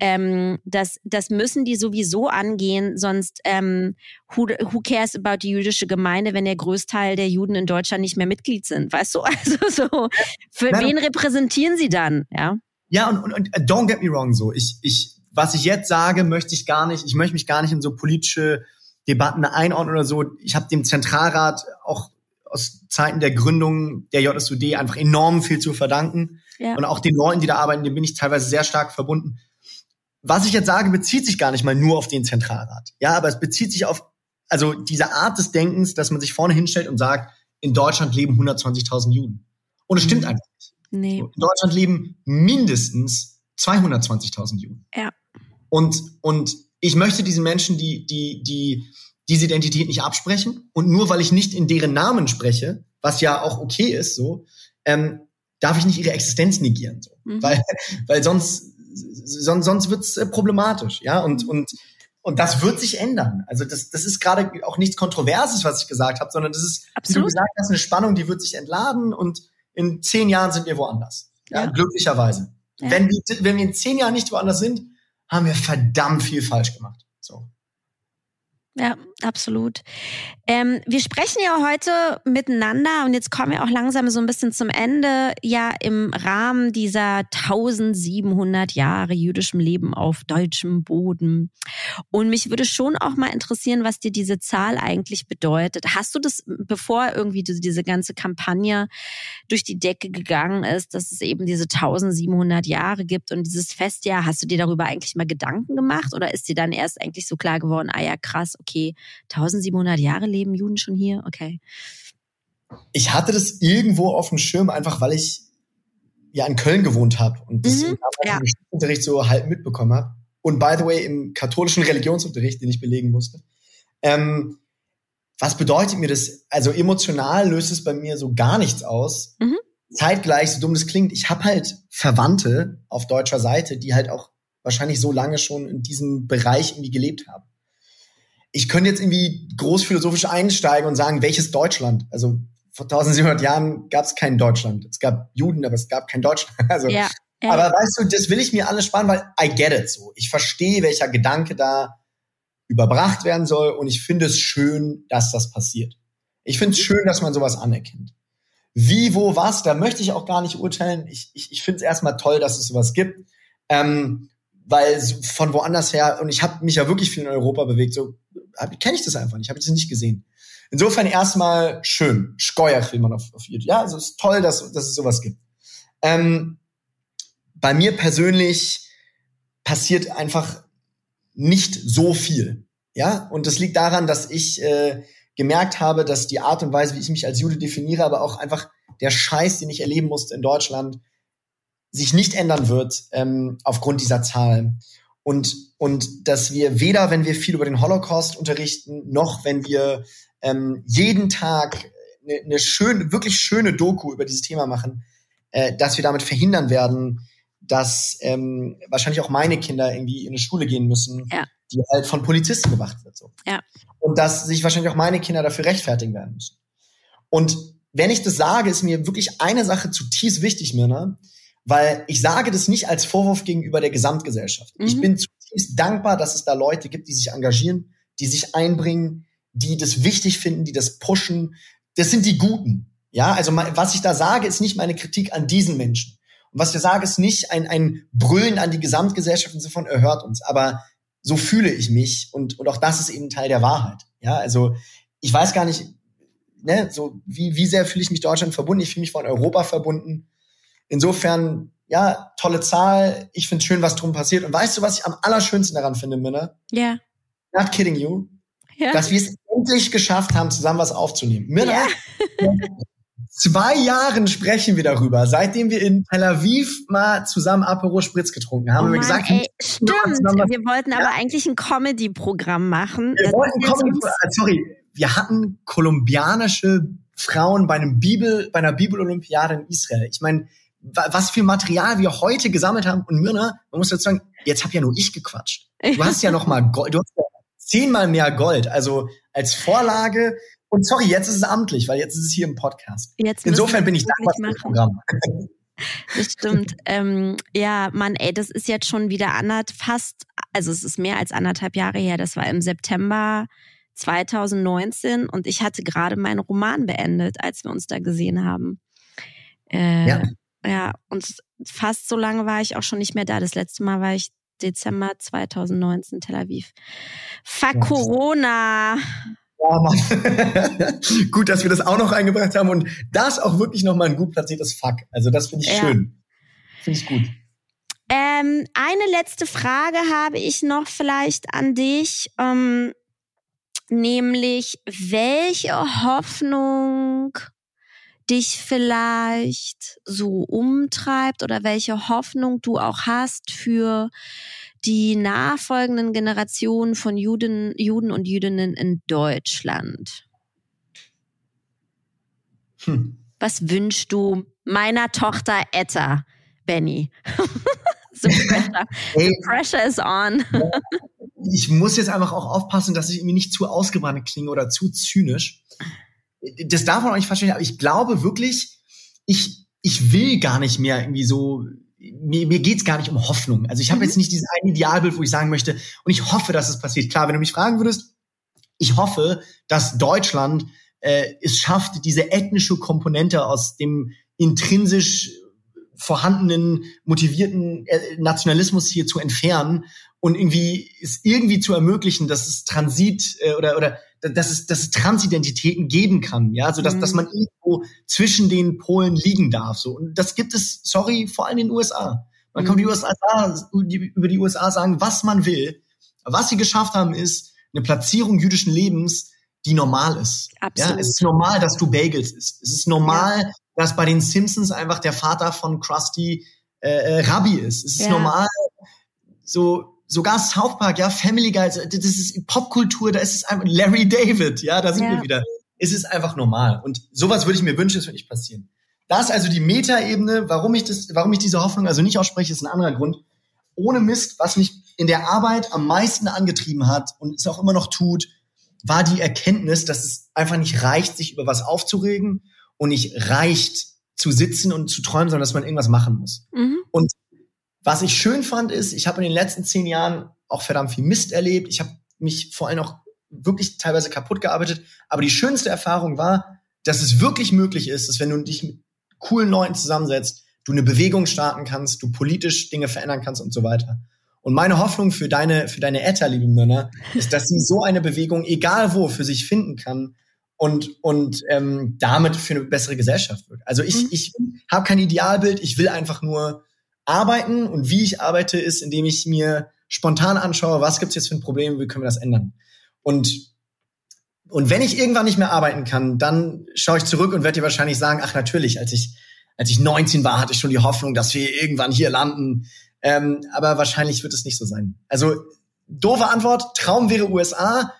Speaker 2: Ähm, das, das müssen die sowieso angehen, sonst ähm, who, who cares about die jüdische Gemeinde, wenn der Größteil der Juden in Deutschland nicht mehr Mitglied sind, weißt du? Also so, für Nein, wen repräsentieren sie dann, ja?
Speaker 1: Ja, und, und, und don't get me wrong, so ich, ich, was ich jetzt sage, möchte ich gar nicht, ich möchte mich gar nicht in so politische Debatten einordnen oder so. Ich habe dem Zentralrat auch aus Zeiten der Gründung der JSUD einfach enorm viel zu verdanken. Ja. Und auch den Leuten, die da arbeiten, denen bin ich teilweise sehr stark verbunden. Was ich jetzt sage, bezieht sich gar nicht mal nur auf den Zentralrat. Ja, aber es bezieht sich auf, also diese Art des Denkens, dass man sich vorne hinstellt und sagt, in Deutschland leben 120.000 Juden. Und es stimmt mhm. einfach nicht.
Speaker 2: Nee.
Speaker 1: In Deutschland leben mindestens 220.000 Juden.
Speaker 2: Ja.
Speaker 1: Und, und ich möchte diesen Menschen die, die, die, diese Identität nicht absprechen. Und nur weil ich nicht in deren Namen spreche, was ja auch okay ist, so, ähm, darf ich nicht ihre Existenz negieren, so. Mhm. Weil, weil sonst, sonst, sonst wird's äh, problematisch, ja. Und, und, und das wird sich ändern. Also das, das ist gerade auch nichts Kontroverses, was ich gesagt habe, sondern das ist, Absolut. wie du gesagt hast, eine Spannung, die wird sich entladen und in zehn Jahren sind wir woanders. Ja, ja. glücklicherweise. Ja. Wenn, wir, wenn wir in zehn Jahren nicht woanders sind, haben wir verdammt viel falsch gemacht. So.
Speaker 2: Ja, absolut. Ähm, wir sprechen ja heute miteinander und jetzt kommen wir auch langsam so ein bisschen zum Ende, ja im Rahmen dieser 1700 Jahre jüdischem Leben auf deutschem Boden. Und mich würde schon auch mal interessieren, was dir diese Zahl eigentlich bedeutet. Hast du das, bevor irgendwie diese ganze Kampagne durch die Decke gegangen ist, dass es eben diese 1700 Jahre gibt und dieses Festjahr, hast du dir darüber eigentlich mal Gedanken gemacht oder ist dir dann erst eigentlich so klar geworden, ah ja krass, okay, 1700 Jahre leben Juden schon hier, okay.
Speaker 1: Ich hatte das irgendwo auf dem Schirm, einfach weil ich ja in Köln gewohnt habe und das mhm, ja. im Unterricht so halb mitbekommen habe. Und by the way, im katholischen Religionsunterricht, den ich belegen musste. Ähm, was bedeutet mir das? Also emotional löst es bei mir so gar nichts aus. Mhm. Zeitgleich, so dumm das klingt, ich habe halt Verwandte auf deutscher Seite, die halt auch wahrscheinlich so lange schon in diesem Bereich irgendwie gelebt haben ich könnte jetzt irgendwie groß philosophisch einsteigen und sagen, welches Deutschland? Also vor 1700 Jahren gab es kein Deutschland. Es gab Juden, aber es gab kein Deutschland. Also, ja, ja. Aber weißt du, das will ich mir alles sparen, weil I get it so. Ich verstehe, welcher Gedanke da überbracht werden soll und ich finde es schön, dass das passiert. Ich finde es schön, dass man sowas anerkennt. Wie, wo, was, da möchte ich auch gar nicht urteilen. Ich, ich, ich finde es erstmal toll, dass es sowas gibt. Ähm, weil von woanders her, und ich habe mich ja wirklich viel in Europa bewegt, so kenne ich das einfach nicht, habe ich das nicht gesehen. Insofern erstmal schön, Steuer will man auf, auf YouTube. Ja, also es ist toll, dass, dass es sowas gibt. Ähm, bei mir persönlich passiert einfach nicht so viel. Ja, und das liegt daran, dass ich äh, gemerkt habe, dass die Art und Weise, wie ich mich als Jude definiere, aber auch einfach der Scheiß, den ich erleben musste in Deutschland, sich nicht ändern wird ähm, aufgrund dieser Zahlen. Und, und dass wir weder, wenn wir viel über den Holocaust unterrichten, noch wenn wir ähm, jeden Tag eine, eine schöne, wirklich schöne Doku über dieses Thema machen, äh, dass wir damit verhindern werden, dass ähm, wahrscheinlich auch meine Kinder irgendwie in eine Schule gehen müssen, ja. die halt von Polizisten bewacht wird. So.
Speaker 2: Ja.
Speaker 1: Und dass sich wahrscheinlich auch meine Kinder dafür rechtfertigen werden müssen. Und wenn ich das sage, ist mir wirklich eine Sache zutiefst wichtig, Mirna, weil ich sage das nicht als Vorwurf gegenüber der Gesamtgesellschaft. Mhm. Ich bin zutiefst dankbar, dass es da Leute gibt, die sich engagieren, die sich einbringen, die das wichtig finden, die das pushen. Das sind die Guten. Ja, also was ich da sage, ist nicht meine Kritik an diesen Menschen. Und was ich sage, ist nicht ein, ein Brüllen an die Gesamtgesellschaft und so von, er hört uns. Aber so fühle ich mich und, und auch das ist eben Teil der Wahrheit. Ja, also ich weiß gar nicht, ne, so wie, wie sehr fühle ich mich Deutschland verbunden. Ich fühle mich von Europa verbunden. Insofern, ja, tolle Zahl. Ich finde schön, was drum passiert. Und weißt du, was ich am allerschönsten daran finde, Minna?
Speaker 2: Ja.
Speaker 1: Not kidding you. Ja. Dass wir es endlich geschafft haben, zusammen was aufzunehmen. Minna, ja. zwei Jahren sprechen wir darüber, seitdem wir in Tel Aviv mal zusammen Aperol Spritz getrunken haben. Oh
Speaker 2: Mann,
Speaker 1: wir gesagt,
Speaker 2: ey, stimmt. Wir wollten aber eigentlich ein Comedy-Programm machen.
Speaker 1: Wir das wollten Comedy, sorry, wir hatten kolumbianische Frauen bei einem Bibel, bei einer Bibelolympiade in Israel. Ich meine, was für Material wir heute gesammelt haben. Und Myrna, man muss dazu sagen, jetzt hab ja nur ich gequatscht. Du hast ja noch mal Gold, du hast ja zehnmal mehr Gold. Also als Vorlage. Und sorry, jetzt ist es amtlich, weil jetzt ist es hier im Podcast.
Speaker 2: Jetzt
Speaker 1: Insofern bin ich dankbar für das Programm.
Speaker 2: Das stimmt. ähm, ja, Mann, ey, das ist jetzt schon wieder anderthalb, fast, also es ist mehr als anderthalb Jahre her. Das war im September 2019 und ich hatte gerade meinen Roman beendet, als wir uns da gesehen haben. Äh, ja. Ja, und fast so lange war ich auch schon nicht mehr da. Das letzte Mal war ich Dezember 2019 Tel Aviv. Fuck ja. Corona.
Speaker 1: Ja, Mann. gut, dass wir das auch noch eingebracht haben und das auch wirklich nochmal ein gut platziertes Fuck. Also das finde ich ja. schön. Finde ich gut.
Speaker 2: Ähm, eine letzte Frage habe ich noch vielleicht an dich. Ähm, nämlich welche Hoffnung dich vielleicht so umtreibt oder welche Hoffnung du auch hast für die nachfolgenden Generationen von Juden, Juden und Jüdinnen in Deutschland? Hm. Was wünschst du meiner Tochter Etta, Benny? the, pressure. the pressure is on.
Speaker 1: ich muss jetzt einfach auch aufpassen, dass ich irgendwie nicht zu ausgebrannt klinge oder zu zynisch. Das darf man auch nicht verstehen, aber ich glaube wirklich, ich, ich will gar nicht mehr irgendwie so mir, mir geht's gar nicht um Hoffnung. Also ich habe mhm. jetzt nicht dieses ein Idealbild, wo ich sagen möchte, und ich hoffe, dass es passiert. Klar, wenn du mich fragen würdest, ich hoffe, dass Deutschland äh, es schafft, diese ethnische Komponente aus dem intrinsisch vorhandenen, motivierten äh, Nationalismus hier zu entfernen und irgendwie es irgendwie zu ermöglichen, dass es Transit äh, oder oder dass es, dass es Transidentitäten geben kann, ja, so dass, mhm. dass man irgendwo zwischen den Polen liegen darf, so. Und das gibt es, sorry, vor allem in den USA. Man mhm. kann die USA, über die USA sagen, was man will. Was sie geschafft haben, ist eine Platzierung jüdischen Lebens, die normal ist. Absolut. Ja, es ist normal, dass du Bagels isst. Es ist normal, ja. dass bei den Simpsons einfach der Vater von Krusty äh, äh Rabbi ist. Es ist ja. normal, so sogar South Park, ja, Family Guy, das ist Popkultur, da ist es einfach Larry David, ja, da sind ja. wir wieder. Es ist einfach normal. Und sowas würde ich mir wünschen, es wird nicht passieren. Das ist also die Metaebene, warum ich das, warum ich diese Hoffnung also nicht ausspreche, ist ein anderer Grund. Ohne Mist, was mich in der Arbeit am meisten angetrieben hat und es auch immer noch tut, war die Erkenntnis, dass es einfach nicht reicht, sich über was aufzuregen und nicht reicht zu sitzen und zu träumen, sondern dass man irgendwas machen muss. Mhm. Und was ich schön fand, ist, ich habe in den letzten zehn Jahren auch verdammt viel Mist erlebt. Ich habe mich vor allem auch wirklich teilweise kaputt gearbeitet. Aber die schönste Erfahrung war, dass es wirklich möglich ist, dass wenn du dich mit coolen Leuten zusammensetzt, du eine Bewegung starten kannst, du politisch Dinge verändern kannst und so weiter. Und meine Hoffnung für deine, für deine Etta, liebe Männer, ist, dass sie so eine Bewegung, egal wo, für sich finden kann und, und ähm, damit für eine bessere Gesellschaft wird. Also ich, mhm. ich habe kein Idealbild, ich will einfach nur arbeiten und wie ich arbeite, ist, indem ich mir spontan anschaue, was gibt's jetzt für ein Problem, wie können wir das ändern. Und und wenn ich irgendwann nicht mehr arbeiten kann, dann schaue ich zurück und werde dir wahrscheinlich sagen, ach natürlich, als ich als ich 19 war, hatte ich schon die Hoffnung, dass wir irgendwann hier landen. Ähm, aber wahrscheinlich wird es nicht so sein. Also doofe Antwort, Traum wäre USA.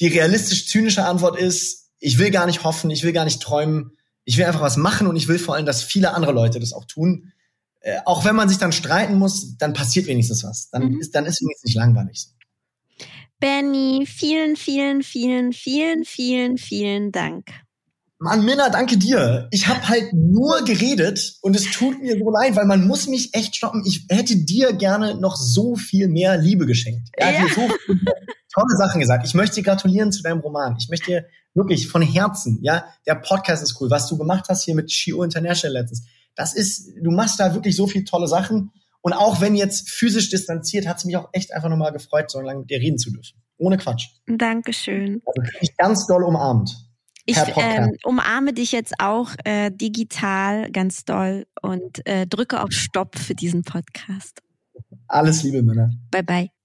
Speaker 1: Die realistisch zynische Antwort ist, ich will gar nicht hoffen, ich will gar nicht träumen. Ich will einfach was machen und ich will vor allem, dass viele andere Leute das auch tun. Äh, auch wenn man sich dann streiten muss, dann passiert wenigstens was. Dann, mhm. ist, dann ist wenigstens nicht langweilig.
Speaker 2: Benny, vielen, vielen, vielen, vielen, vielen, vielen Dank.
Speaker 1: Mann, Minna, danke dir. Ich habe halt nur geredet und es tut mir so leid, weil man muss mich echt stoppen. Ich hätte dir gerne noch so viel mehr Liebe geschenkt. Er ja. hat mir so viele tolle Sachen gesagt. Ich möchte dir gratulieren zu deinem Roman. Ich möchte dir wirklich von Herzen, ja, der Podcast ist cool. Was du gemacht hast hier mit Shio International letztens, das ist, du machst da wirklich so viele tolle Sachen. Und auch wenn jetzt physisch distanziert, hat es mich auch echt einfach nochmal gefreut, so lange mit dir reden zu dürfen. Ohne Quatsch.
Speaker 2: Dankeschön.
Speaker 1: Also ich ganz doll umarmt.
Speaker 2: Ich ähm, umarme dich jetzt auch äh, digital ganz doll und äh, drücke auf Stopp für diesen Podcast.
Speaker 1: Alles Liebe, Männer.
Speaker 2: Bye, bye.